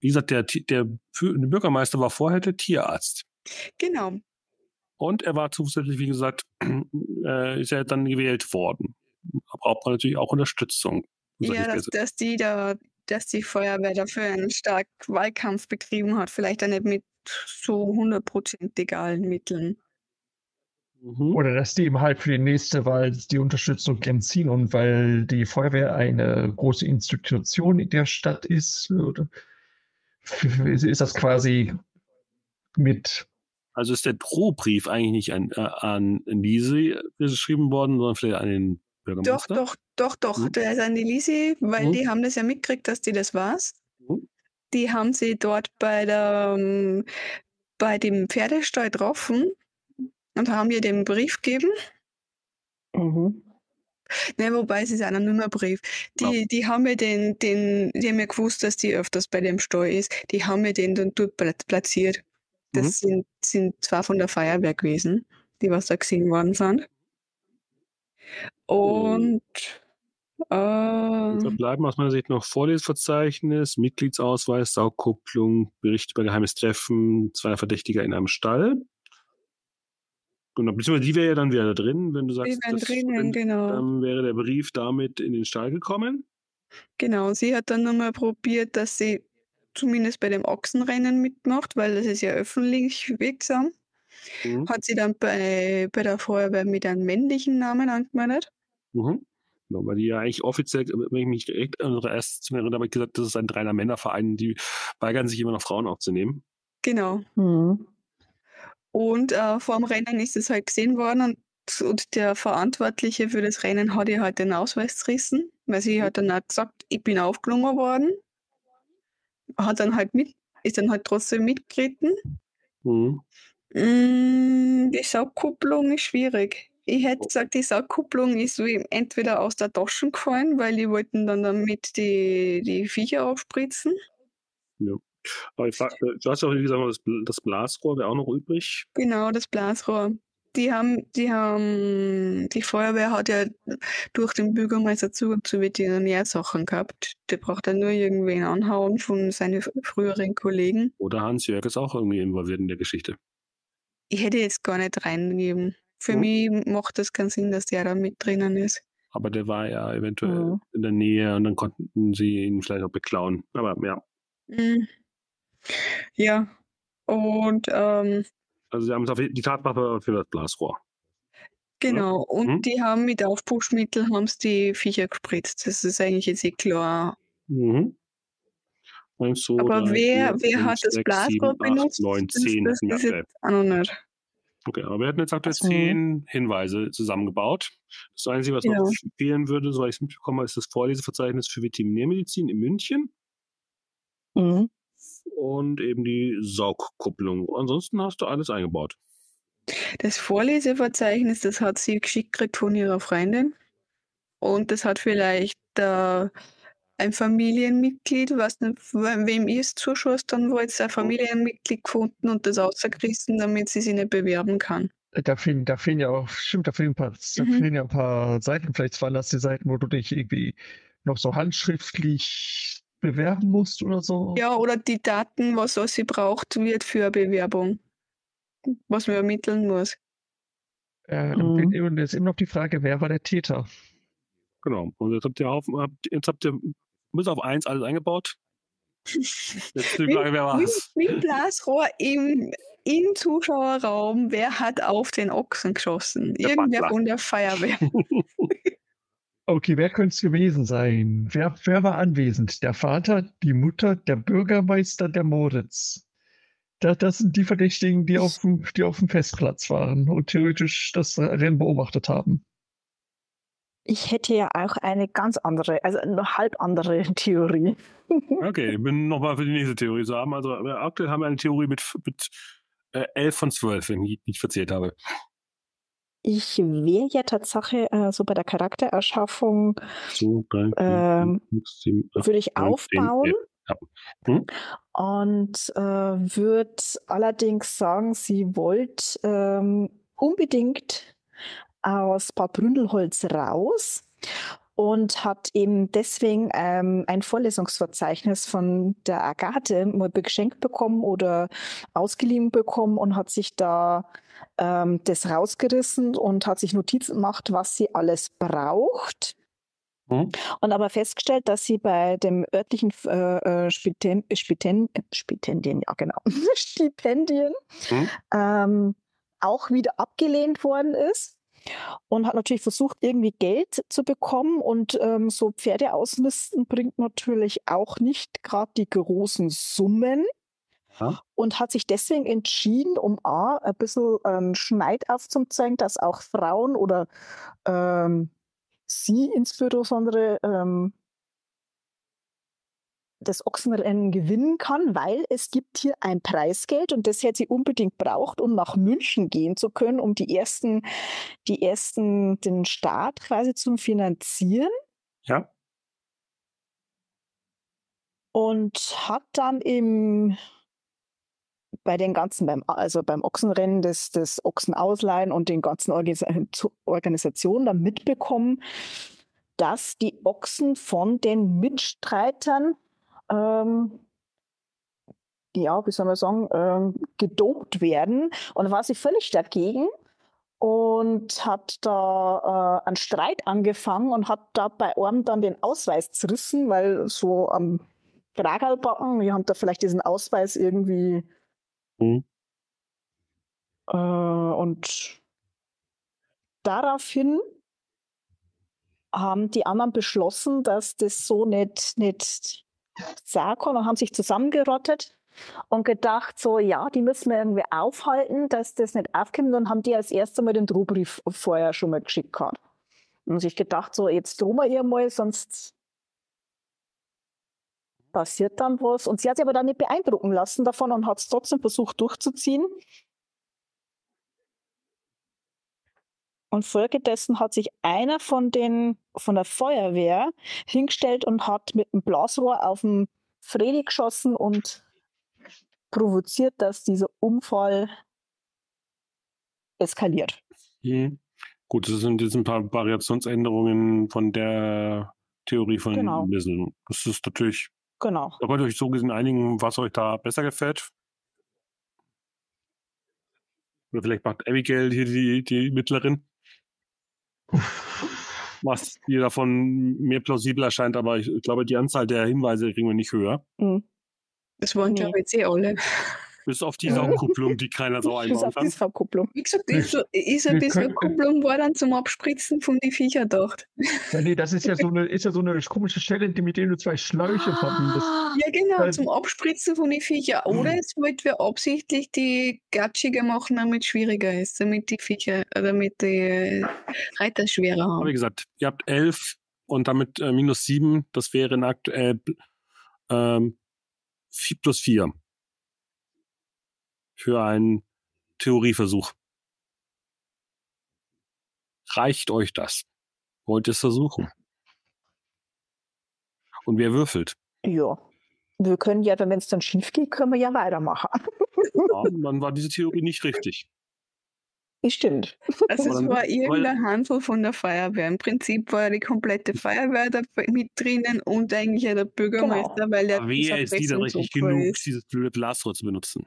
Wie gesagt, der, der, der Bürgermeister war vorher der Tierarzt. Genau. Und er war zusätzlich, wie gesagt, äh, ist er dann gewählt worden. Aber braucht man natürlich auch Unterstützung. Ja, dass, dass die da dass die Feuerwehr dafür einen starken Wahlkampf betrieben hat. Vielleicht auch nicht mit so 100% legalen Mitteln. Mhm. Oder dass die eben halt für die nächste Wahl die Unterstützung entziehen und weil die Feuerwehr eine große Institution in der Stadt ist, oder ist das quasi mit. Also ist der Drohbrief eigentlich nicht an, äh, an Lise geschrieben worden, sondern vielleicht an den Bürgermeister? Doch, doch, doch, doch. Mhm. Der ist an die Lise, weil mhm. die haben das ja mitgekriegt, dass die das war's. Mhm. Die haben sie dort bei der ähm, bei dem Pferdestall getroffen und haben ihr den Brief gegeben. Mhm. Ne, wobei es ist ein Nummerbrief. Die, ja. die haben mir den, den, die haben ja gewusst, dass die öfters bei dem Stall ist. Die haben mir den dann dort platziert. Das mhm. sind, sind zwar von der Feuerwehr gewesen, die was da gesehen worden sind. Und äh, bleiben aus meiner Sicht noch Vorlesverzeichnis, Mitgliedsausweis, Saugkupplung, Bericht über geheimes Treffen, zwei Verdächtiger in einem Stall. Genau, beziehungsweise die wäre ja dann wieder drin, wenn du sagst, die das, drinnen, genau. dann wäre der Brief damit in den Stall gekommen. Genau, und sie hat dann nochmal probiert, dass sie zumindest bei dem Ochsenrennen mitmacht, weil das ist ja öffentlich wirksam. Mhm. Hat sie dann bei, bei der Feuerwehr mit einem männlichen Namen angemeldet. Mhm. Genau, weil die ja eigentlich offiziell, wenn ich mich direkt erinnere, erst zu mir erinnere, gesagt, das ist ein reiner Männerverein, die weigern sich immer noch Frauen aufzunehmen. Genau. Mhm. Und äh, vor dem Rennen ist es halt gesehen worden und, und der Verantwortliche für das Rennen hat ihr halt den Ausweis zerrissen, weil sie hat dann auch gesagt, ich bin aufgelungen worden. Hat dann halt mit, ist dann halt trotzdem mitgetreten. Mhm. Mm, die Saugkupplung ist schwierig. Ich hätte gesagt, die Saugkupplung ist entweder aus der Tasche gefallen, weil die wollten dann damit die, die Viecher aufspritzen. Ja. Aber ich frag, äh, du hast ja auch gesagt, das, das Blasrohr wäre auch noch übrig. Genau, das Blasrohr. Die haben, die haben, die Feuerwehr hat ja durch den Bürgermeister Zugang zu Veterinärsachen gehabt. Der braucht dann nur irgendwen anhauen von seinen früheren Kollegen. Oder Hans-Jörg ist auch irgendwie involviert in der Geschichte. Ich hätte jetzt gar nicht reingegeben. Für hm. mich macht das keinen Sinn, dass der da mit drinnen ist. Aber der war ja eventuell hm. in der Nähe und dann konnten sie ihn vielleicht auch beklauen. Aber ja. Hm. Ja, und ähm, also sie haben es auf die Tatwaffe für das Blasrohr. Genau, und mhm. die haben mit Aufpuschmittel haben die Viecher gespritzt. Das ist eigentlich jetzt eh klar. Mhm. So, Aber drei, wer, vier, wer fünf, hat das Blasrohr benutzt? 9, 10. Das, das ist jetzt auch noch nicht. Okay, aber wir hatten jetzt aktuell zehn Hinweise zusammengebaut. Das Einzige, was ja. noch fehlen würde, soweit ich es mitbekommen habe, ist das Vorleseverzeichnis für Veterinärmedizin in München. Mhm und eben die Saugkupplung. Ansonsten hast du alles eingebaut. Das Vorleseverzeichnis, das hat sie geschickt gekriegt von ihrer Freundin. Und das hat vielleicht äh, ein Familienmitglied, was nicht, wem ihr es zuschaust, dann wollt ein Familienmitglied gefunden und das ausgerissen, damit sie sich nicht bewerben kann. Da fehlen, da fehlen ja auch, stimmt, da fehlen, ein paar, da mhm. fehlen ja ein paar Seiten. Vielleicht waren das die Seiten, wo du dich irgendwie noch so handschriftlich bewerben musst oder so. Ja, oder die Daten, was, was sie braucht, wird für eine Bewerbung, was man ermitteln muss. Äh, mhm. Und jetzt immer noch die Frage, wer war der Täter? Genau. Und jetzt habt ihr auf, jetzt habt ihr bis auf eins alles eingebaut. Jetzt die Frage, wer war's? Mit, mit Blasrohr im, im Zuschauerraum, wer hat auf den Ochsen geschossen? Der Irgendwer Butler. von der Feuerwehr. Okay, wer könnte es gewesen sein? Wer, wer war anwesend? Der Vater, die Mutter, der Bürgermeister, der Moritz. Das, das sind die Verdächtigen, die auf, dem, die auf dem Festplatz waren und theoretisch das Rennen beobachtet haben. Ich hätte ja auch eine ganz andere, also eine halb andere Theorie. Okay, ich bin nochmal für die nächste Theorie zu haben. Also aktuell haben wir eine Theorie mit, mit äh, 11 von 12, wenn ich nicht verzählt habe. Ich wäre ja Tatsache äh, so bei der Charaktererschaffung, so, ähm, würde ich aufbauen. Ja. Hm? Und äh, würde allerdings sagen, sie wollte ähm, unbedingt aus Bad Bründelholz raus und hat eben deswegen ähm, ein Vorlesungsverzeichnis von der Agathe mal geschenkt bekommen oder ausgeliehen bekommen und hat sich da ähm, das rausgerissen und hat sich Notizen gemacht, was sie alles braucht. Mhm. Und aber festgestellt, dass sie bei dem örtlichen äh, äh Spiten, Spiten, Spitendien, ja genau, Stipendien mhm. ähm, auch wieder abgelehnt worden ist und hat natürlich versucht, irgendwie Geld zu bekommen. Und ähm, so Pferde ausmisten bringt natürlich auch nicht gerade die großen Summen. Ja. Und hat sich deswegen entschieden, um A, ein bisschen ähm, Schneid aufzuzeigen, dass auch Frauen oder ähm, sie insbesondere ähm, das Ochsenrennen gewinnen kann, weil es gibt hier ein Preisgeld und das hätte sie unbedingt braucht, um nach München gehen zu können, um die ersten, die ersten, den Start quasi zu finanzieren. Ja. Und hat dann im bei den ganzen, beim, also beim Ochsenrennen, das, das Ochsenausleihen und den ganzen Organis Organisationen dann mitbekommen, dass die Ochsen von den Mitstreitern ähm, ja, wie soll man sagen, ähm, gedopt werden. Und da war sie völlig dagegen und hat da äh, einen Streit angefangen und hat da bei einem dann den Ausweis zerrissen, weil so am Kragalbacken, wir haben da vielleicht diesen Ausweis irgendwie mhm. äh, und daraufhin haben die anderen beschlossen, dass das so nicht, nicht Sarkon und haben sich zusammengerottet und gedacht, so, ja, die müssen wir irgendwie aufhalten, dass das nicht aufkommt und haben die als erstes mal den Drohbrief vorher schon mal geschickt gehabt. Und sich gedacht, so, jetzt drohen wir ihr mal, sonst passiert dann was. Und sie hat sich aber dann nicht beeindrucken lassen davon und hat es trotzdem versucht durchzuziehen. Und folgedessen hat sich einer von den von der Feuerwehr hingestellt und hat mit einem Blasrohr auf den Fredi geschossen und provoziert, dass dieser Unfall eskaliert. Mhm. Gut, das sind jetzt ein paar Variationsänderungen von der Theorie von genau. Lissel. Das ist natürlich. Genau. Da wollt ihr euch so gesehen einigen, was euch da besser gefällt. Oder vielleicht macht Abigail hier die, die Mittlerin was dir davon mehr plausibel erscheint, aber ich, ich, glaube, die Anzahl der Hinweise kriegen wir nicht höher. Mhm. Das waren ja jetzt eh alle. Bis auf die Saugkupplung, die keiner so einbauen kann. Bis auf die Saugkupplung. Wie gesagt, ist, ist ein bisschen Kupplung war dann zum Abspritzen von den Viecher gedacht. Ja, nee, das ist ja so eine, ist ja so eine komische Stelle, mit der du zwei Schläuche verbindest. Ja, genau, Weil, zum Abspritzen von den Viecher. Oder es wollten wir absichtlich die gatschiger machen, damit es schwieriger ist, damit die Viecher, damit die Reiter schwerer haben. Aber wie gesagt, ihr habt elf und damit äh, minus sieben, das wäre aktuell ähm, plus vier für einen Theorieversuch. Reicht euch das? Wollt ihr es versuchen? Und wer würfelt? Ja. Wir können ja, wenn es dann schief geht, können wir ja weitermachen. Ja, dann war diese Theorie nicht richtig. Stimmt. Also es war irgendein Handel von der Feuerwehr. Im Prinzip war die komplette Feuerwehr da mit drinnen und eigentlich ja der Bürgermeister, genau. weil er. Wer ist die da richtig genug, ist. dieses blöde Blasrohr zu benutzen?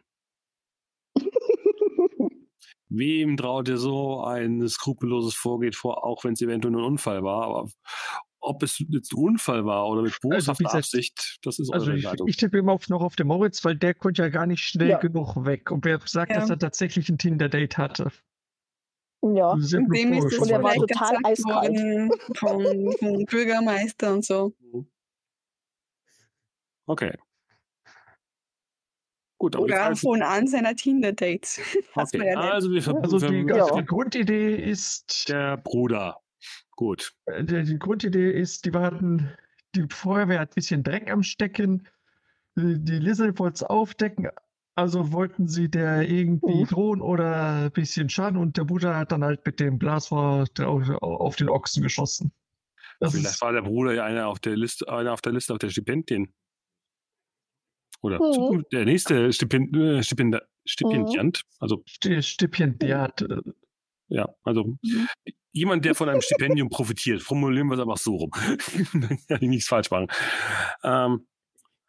Wem traut ihr so ein skrupelloses Vorgeht vor, auch wenn es eventuell nur ein Unfall war? Aber ob es jetzt ein Unfall war oder mit also, boshafter also, Absicht, das ist also ich, ich tippe immer auf, noch auf den Moritz, weil der konnte ja gar nicht schnell ja. genug weg. Und wer sagt, ja. dass er tatsächlich ein Tinder-Date hatte? Ja, dem ist es und er war total eiskalt. Vom, vom Bürgermeister und so. Okay. Gut, aber Oder von an seiner Tinder-Dates. Okay. Ja also, wir also die, ja. die Grundidee ist. Der Bruder. Gut. Äh, die, die Grundidee ist, die warten, die Feuerwehr hat ein bisschen Dreck am Stecken. Die, Lizzie wollte es aufdecken, also wollten sie der irgendwie mhm. drohen oder ein bisschen schaden und der Bruder hat dann halt mit dem Blasrohr auf, auf den Ochsen geschossen. Das Vielleicht war der Bruder ja einer auf der Liste, einer auf der Liste auf der Stipendien. Oder mhm. der nächste Stipend, äh, Stipend, Stipendiant. Mhm. Also Stipendiat. Äh. Ja, also mhm. jemand, der von einem Stipendium profitiert. Formulieren wir es einfach so rum. Dann kann ich nichts falsch machen. Ähm,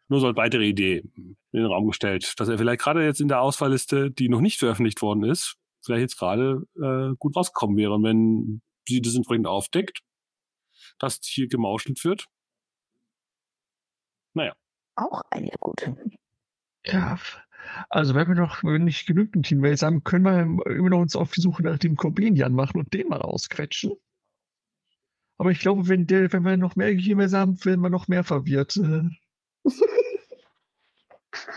nur so als weitere Idee in den Raum gestellt, dass er vielleicht gerade jetzt in der Auswahlliste, die noch nicht veröffentlicht worden ist, vielleicht jetzt gerade äh, gut rausgekommen wäre. Und wenn sie das entsprechend aufdeckt, dass hier gemauschelt wird. Naja. Auch eine gute. Ja, also wenn wir noch wenn nicht genügend Teammates haben, können wir immer noch uns auf die Suche nach dem Corbinian machen und den mal ausquetschen. Aber ich glaube, wenn, der, wenn wir noch mehr Teammates haben, werden wir noch mehr verwirrt.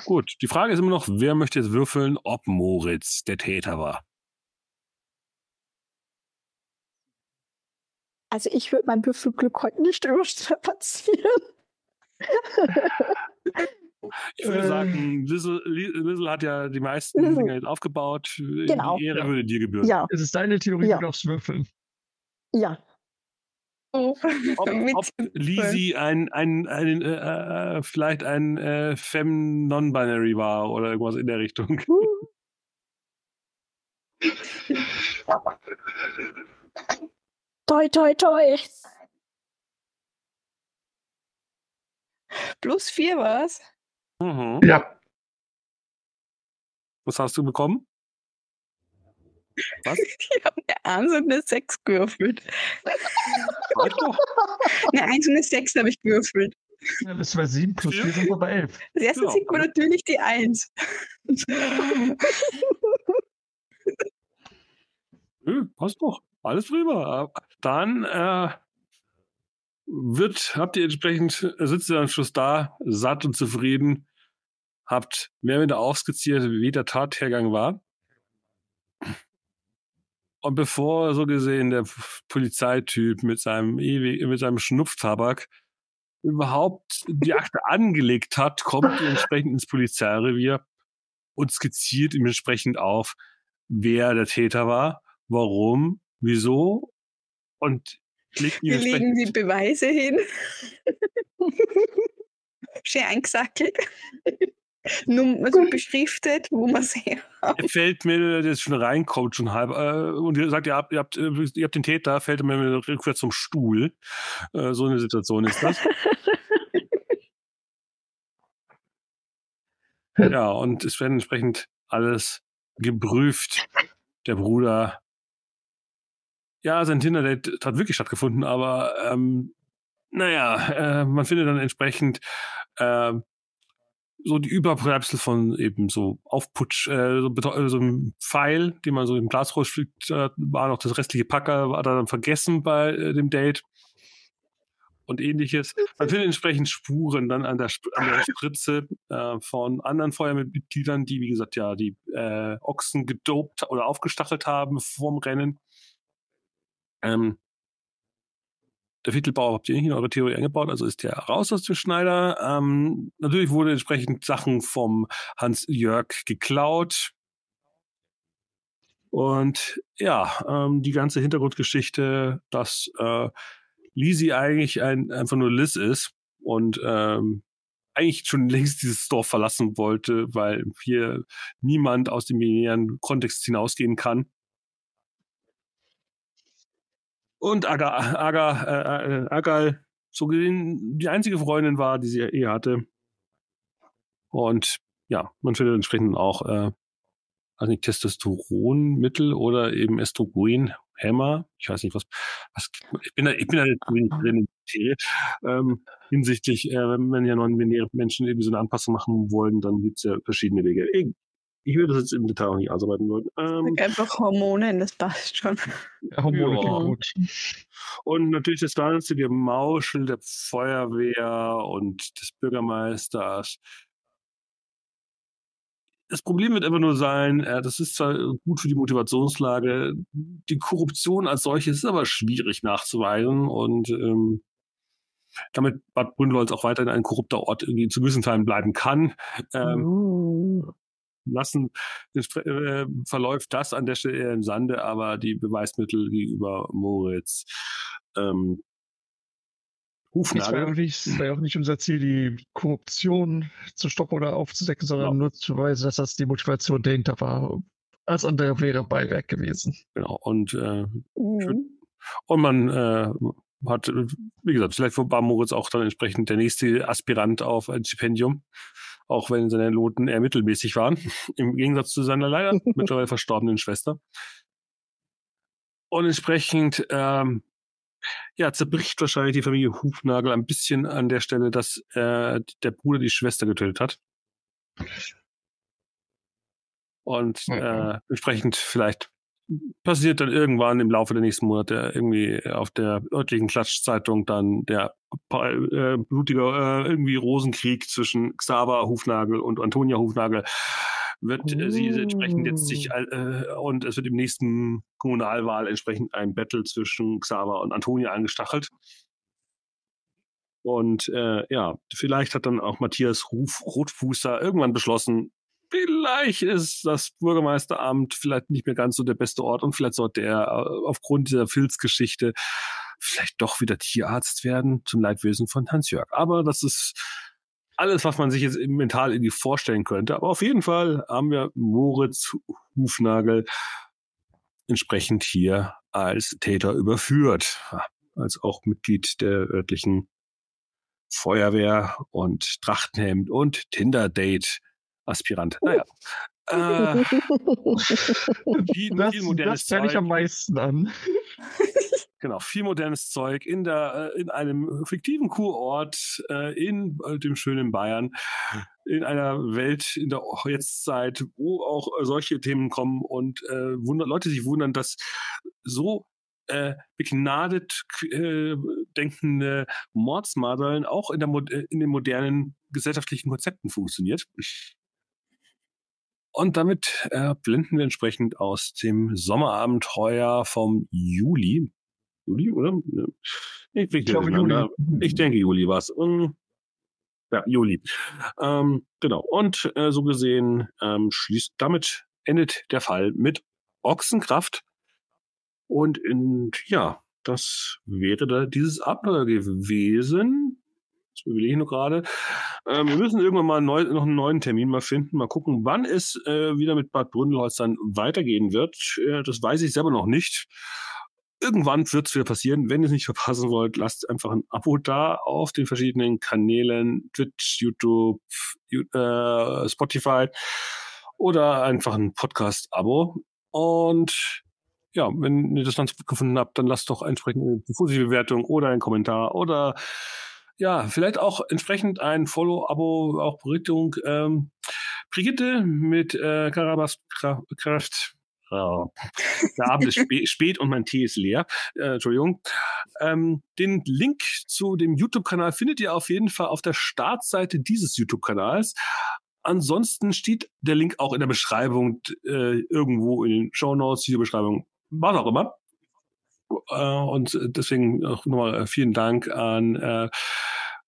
Gut, die Frage ist immer noch, wer möchte jetzt würfeln, ob Moritz der Täter war? Also ich würde mein Würfelglück heute nicht überstrapazieren. Ich würde sagen, Lizzle, Lizzle hat ja die meisten Lizzle. Dinge jetzt aufgebaut. Genau. Die Ehre ja. würde dir gebühren. Ja. Es ist deine Theorie, ja. du darfst würfeln. Ja. Oh. Ob, ob Lisi ein, ein, ein, äh, äh, vielleicht ein äh, Fem Non-Binary war oder irgendwas in der Richtung. toi, toi, toi. Plus vier war's? Mhm. Ja. Was hast du bekommen? Was? Ich habe eine 1 und eine 6 gewürfelt. eine 1 und eine 6 habe ich gewürfelt. Ja, das war 7 plus 4 sind wir bei 11. Das erste ja. sieht man natürlich die 1. Nö, passt doch. Alles prima. Dann äh, wird, habt ihr entsprechend, sitzt ihr am Schluss da, satt und zufrieden, habt mehr oder weniger aufskizziert, wie der Tathergang war. Und bevor so gesehen der Polizeityp mit seinem ewig, mit seinem Schnupftabak überhaupt die Akte angelegt hat, kommt entsprechend ins Polizeirevier und skizziert ihm entsprechend auf, wer der Täter war, warum, wieso und Wir legen die Beweise hin. Schön eingesackelt. Nur also beschriftet, wo man es her hat. Fällt mir jetzt schon reinkommt, schon halb, äh, und ihr sagt, ihr habt, ihr, habt, ihr habt den Täter, fällt mir rückwärts zum Stuhl. Äh, so eine Situation ist das. ja, und es werden entsprechend alles geprüft. Der Bruder. Ja, sein Tinder-Date hat wirklich stattgefunden, aber ähm, naja, äh, man findet dann entsprechend äh, so die Überbleibsel von eben so Aufputsch, äh, so, äh, so einem Pfeil, den man so im Glasrohr schickt, äh, war noch das restliche Packer, war dann vergessen bei äh, dem Date und ähnliches. Man findet entsprechend Spuren dann an der, an der Spritze äh, von anderen Feuermitgliedern, die, wie gesagt, ja, die äh, Ochsen gedopt oder aufgestachelt haben vorm Rennen. Ähm, der Viertelbauer habt ihr nicht in eure Theorie eingebaut, also ist der raus aus dem Schneider. Ähm, natürlich wurde entsprechend Sachen vom Hans Jörg geklaut. Und ja, ähm, die ganze Hintergrundgeschichte, dass äh, Lisi eigentlich ein, einfach nur Liz ist und ähm, eigentlich schon längst dieses Dorf verlassen wollte, weil hier niemand aus dem binären Kontext hinausgehen kann. Und Aga, Aga, äh, äh, Agal so gesehen die einzige Freundin war, die sie eh hatte. Und ja, man findet entsprechend auch, äh, also nicht Testosteronmittel oder eben Estrogen, Hämmer, ich weiß nicht was, was ich bin da, ich bin da nicht drin in Materie, ähm, hinsichtlich, äh, wenn ja non-binäre Menschen irgendwie so eine Anpassung machen wollen, dann gibt es ja verschiedene Wege. Ich würde das jetzt im Detail auch nicht ausarbeiten wollen. Ähm, einfach Hormone, das passt schon. Hormone ja. gut. Und natürlich das ganze Gemauschel der Feuerwehr und des Bürgermeisters. Das Problem wird einfach nur sein, äh, das ist zwar gut für die Motivationslage, die Korruption als solche ist aber schwierig nachzuweisen und ähm, damit Bad Brünnholz auch weiterhin ein korrupter Ort irgendwie zu gewissen Teilen bleiben kann. Ähm, uh lassen, äh, verläuft das an der Stelle eher im Sande, aber die Beweismittel gegenüber Moritz ähm, Hufnagel. Es war, auch nicht, war auch nicht unser Ziel, die Korruption zu stoppen oder aufzudecken, sondern genau. nur zu weisen, dass das die Motivation dahinter war. Als andere wäre Beiwerk gewesen. Genau, und, äh, mhm. und man äh, hat, wie gesagt, vielleicht war Moritz auch dann entsprechend der nächste Aspirant auf ein Stipendium auch wenn seine Noten eher mittelmäßig waren, im Gegensatz zu seiner leider mittlerweile verstorbenen Schwester. Und entsprechend ähm, ja, zerbricht wahrscheinlich die Familie Hufnagel ein bisschen an der Stelle, dass äh, der Bruder die Schwester getötet hat. Und äh, entsprechend vielleicht passiert dann irgendwann im Laufe der nächsten Monate irgendwie auf der örtlichen Klatschzeitung dann der äh, blutige äh, irgendwie Rosenkrieg zwischen Xaver Hufnagel und Antonia Hufnagel wird äh, sie entsprechend jetzt sich äh, und es wird im nächsten Kommunalwahl entsprechend ein Battle zwischen Xaver und Antonia angestachelt. Und äh, ja, vielleicht hat dann auch Matthias Ruf Rotfußer irgendwann beschlossen, vielleicht ist das Bürgermeisteramt vielleicht nicht mehr ganz so der beste Ort und vielleicht sollte er äh, aufgrund dieser Filzgeschichte vielleicht doch wieder Tierarzt werden zum Leidwesen von Hans-Jörg. Aber das ist alles, was man sich jetzt mental irgendwie vorstellen könnte. Aber auf jeden Fall haben wir Moritz Hufnagel entsprechend hier als Täter überführt, als auch Mitglied der örtlichen Feuerwehr und Trachtenhemd und Tinder-Date Aspirant. Naja. Äh, viel, das, viel modernes das ich am meisten an. Genau, viel modernes Zeug in der äh, in einem fiktiven Kurort äh, in äh, dem schönen Bayern, in einer Welt in der Jetztzeit, wo auch solche Themen kommen und äh, Leute sich wundern, dass so äh, begnadet äh, denkende Mordsmadeln auch in, der, in den modernen gesellschaftlichen Konzepten funktioniert. Und damit äh, blenden wir entsprechend aus dem Sommerabenteuer vom Juli. Juli, oder? Ich, ich, glaube, Juli. ich denke, Juli war es. Ja, Juli. Ähm, genau. Und äh, so gesehen ähm, schließt damit endet der Fall mit Ochsenkraft. Und in, ja, das wäre da dieses Abenteuer gewesen. Das überlege ich noch gerade. Ähm, wir müssen irgendwann mal neu, noch einen neuen Termin mal finden. Mal gucken, wann es äh, wieder mit Bad Bründelholz dann weitergehen wird. Äh, das weiß ich selber noch nicht. Irgendwann wird es wieder passieren. Wenn ihr es nicht verpassen wollt, lasst einfach ein Abo da auf den verschiedenen Kanälen, Twitch, YouTube, äh, Spotify oder einfach ein Podcast-Abo. Und ja, wenn ihr das dann gefunden habt, dann lasst doch entsprechend eine positive Bewertung oder einen Kommentar oder ja, vielleicht auch entsprechend ein Follow-Abo, auch Richtung ähm, Brigitte mit äh, Karabas Kraft. Oh. Der Abend ist spät, spät und mein Tee ist leer. Äh, Entschuldigung. Ähm, den Link zu dem YouTube-Kanal findet ihr auf jeden Fall auf der Startseite dieses YouTube-Kanals. Ansonsten steht der Link auch in der Beschreibung äh, irgendwo in den Show Notes, Videobeschreibung, was auch immer. Äh, und deswegen auch nochmal äh, vielen Dank an äh,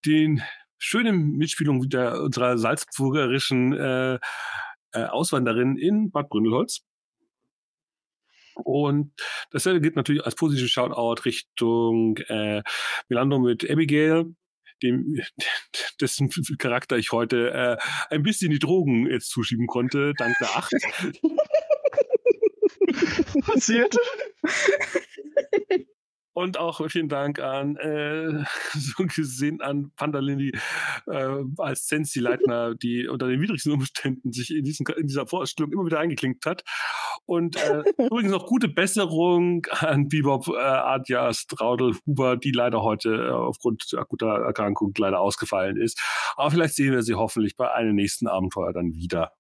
den schönen Mitspielung der, unserer salzburgerischen äh, äh, Auswanderin in Bad Bründelholz. Und dasselbe geht natürlich als positives Shoutout Richtung äh, Milando mit Abigail, dem, dessen Charakter ich heute äh, ein bisschen die Drogen jetzt zuschieben konnte, dank der Acht. Passiert. Und auch vielen Dank an äh, so gesehen an Pandalini äh, als Sensi-Leitner, die unter den widrigsten Umständen sich in, diesen, in dieser Vorstellung immer wieder eingeklinkt hat. Und äh, übrigens noch gute Besserung an Bebop, äh, Adja, Straudel, Huber, die leider heute äh, aufgrund akuter Erkrankung leider ausgefallen ist. Aber vielleicht sehen wir sie hoffentlich bei einem nächsten Abenteuer dann wieder.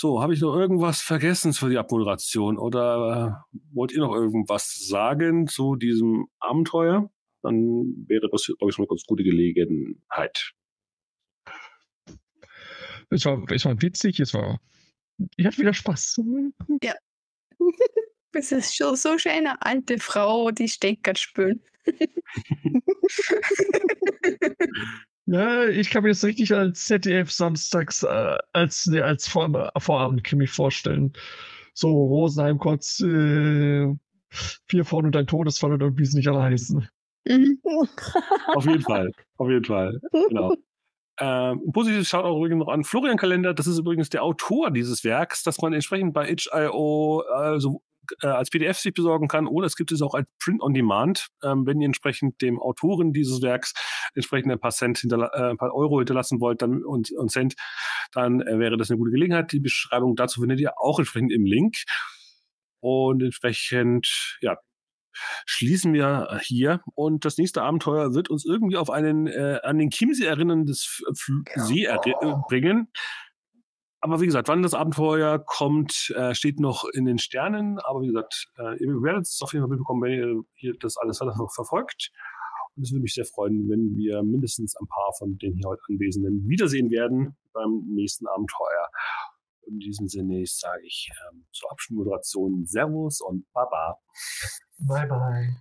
So, habe ich noch irgendwas vergessen für die Abmoderation oder äh, wollt ihr noch irgendwas sagen zu diesem Abenteuer? Dann wäre das, glaube ich, schon eine ganz gute Gelegenheit. Es war, es war witzig, es war. Ich hatte wieder Spaß. Ja. Es ist schon so schön eine alte Frau, die Stecker spülen. Ja, ich kann mir das richtig als ZDF samstags äh, als, nee, als Vor Vorabendkrimi vorstellen. So Rosenheim kurz äh, vier Frauen und ein Todesfall oder wie es nicht alle heißen. Mhm. auf jeden Fall, auf jeden Fall. Genau. Ähm, ein positives Shoutout übrigens noch an Florian Kalender. Das ist übrigens der Autor dieses Werks, das man entsprechend bei itch.io also äh, als PDF sich besorgen kann oder es gibt es auch als Print on Demand, ähm, wenn ihr entsprechend dem Autoren dieses Werks entsprechend ein paar Cent hinterla äh, ein paar Euro hinterlassen wollt dann, und, und Cent, dann äh, wäre das eine gute Gelegenheit. Die Beschreibung dazu findet ihr auch entsprechend im Link. Und entsprechend, ja, schließen wir hier und das nächste Abenteuer wird uns irgendwie auf einen äh, an den Chiemsee erinnerndes See er äh, bringen. Aber wie gesagt, wann das Abenteuer kommt, äh, steht noch in den Sternen. Aber wie gesagt, äh, ihr werdet es auf jeden Fall mitbekommen, wenn ihr hier das alles weiter verfolgt. Und es würde mich sehr freuen, wenn wir mindestens ein paar von den hier heute Anwesenden wiedersehen werden beim nächsten Abenteuer. In diesem Sinne sage ich ähm, zur Abschlussmoderation Servus und Baba. Bye bye.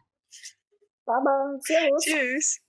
Baba, Servus. Tschüss.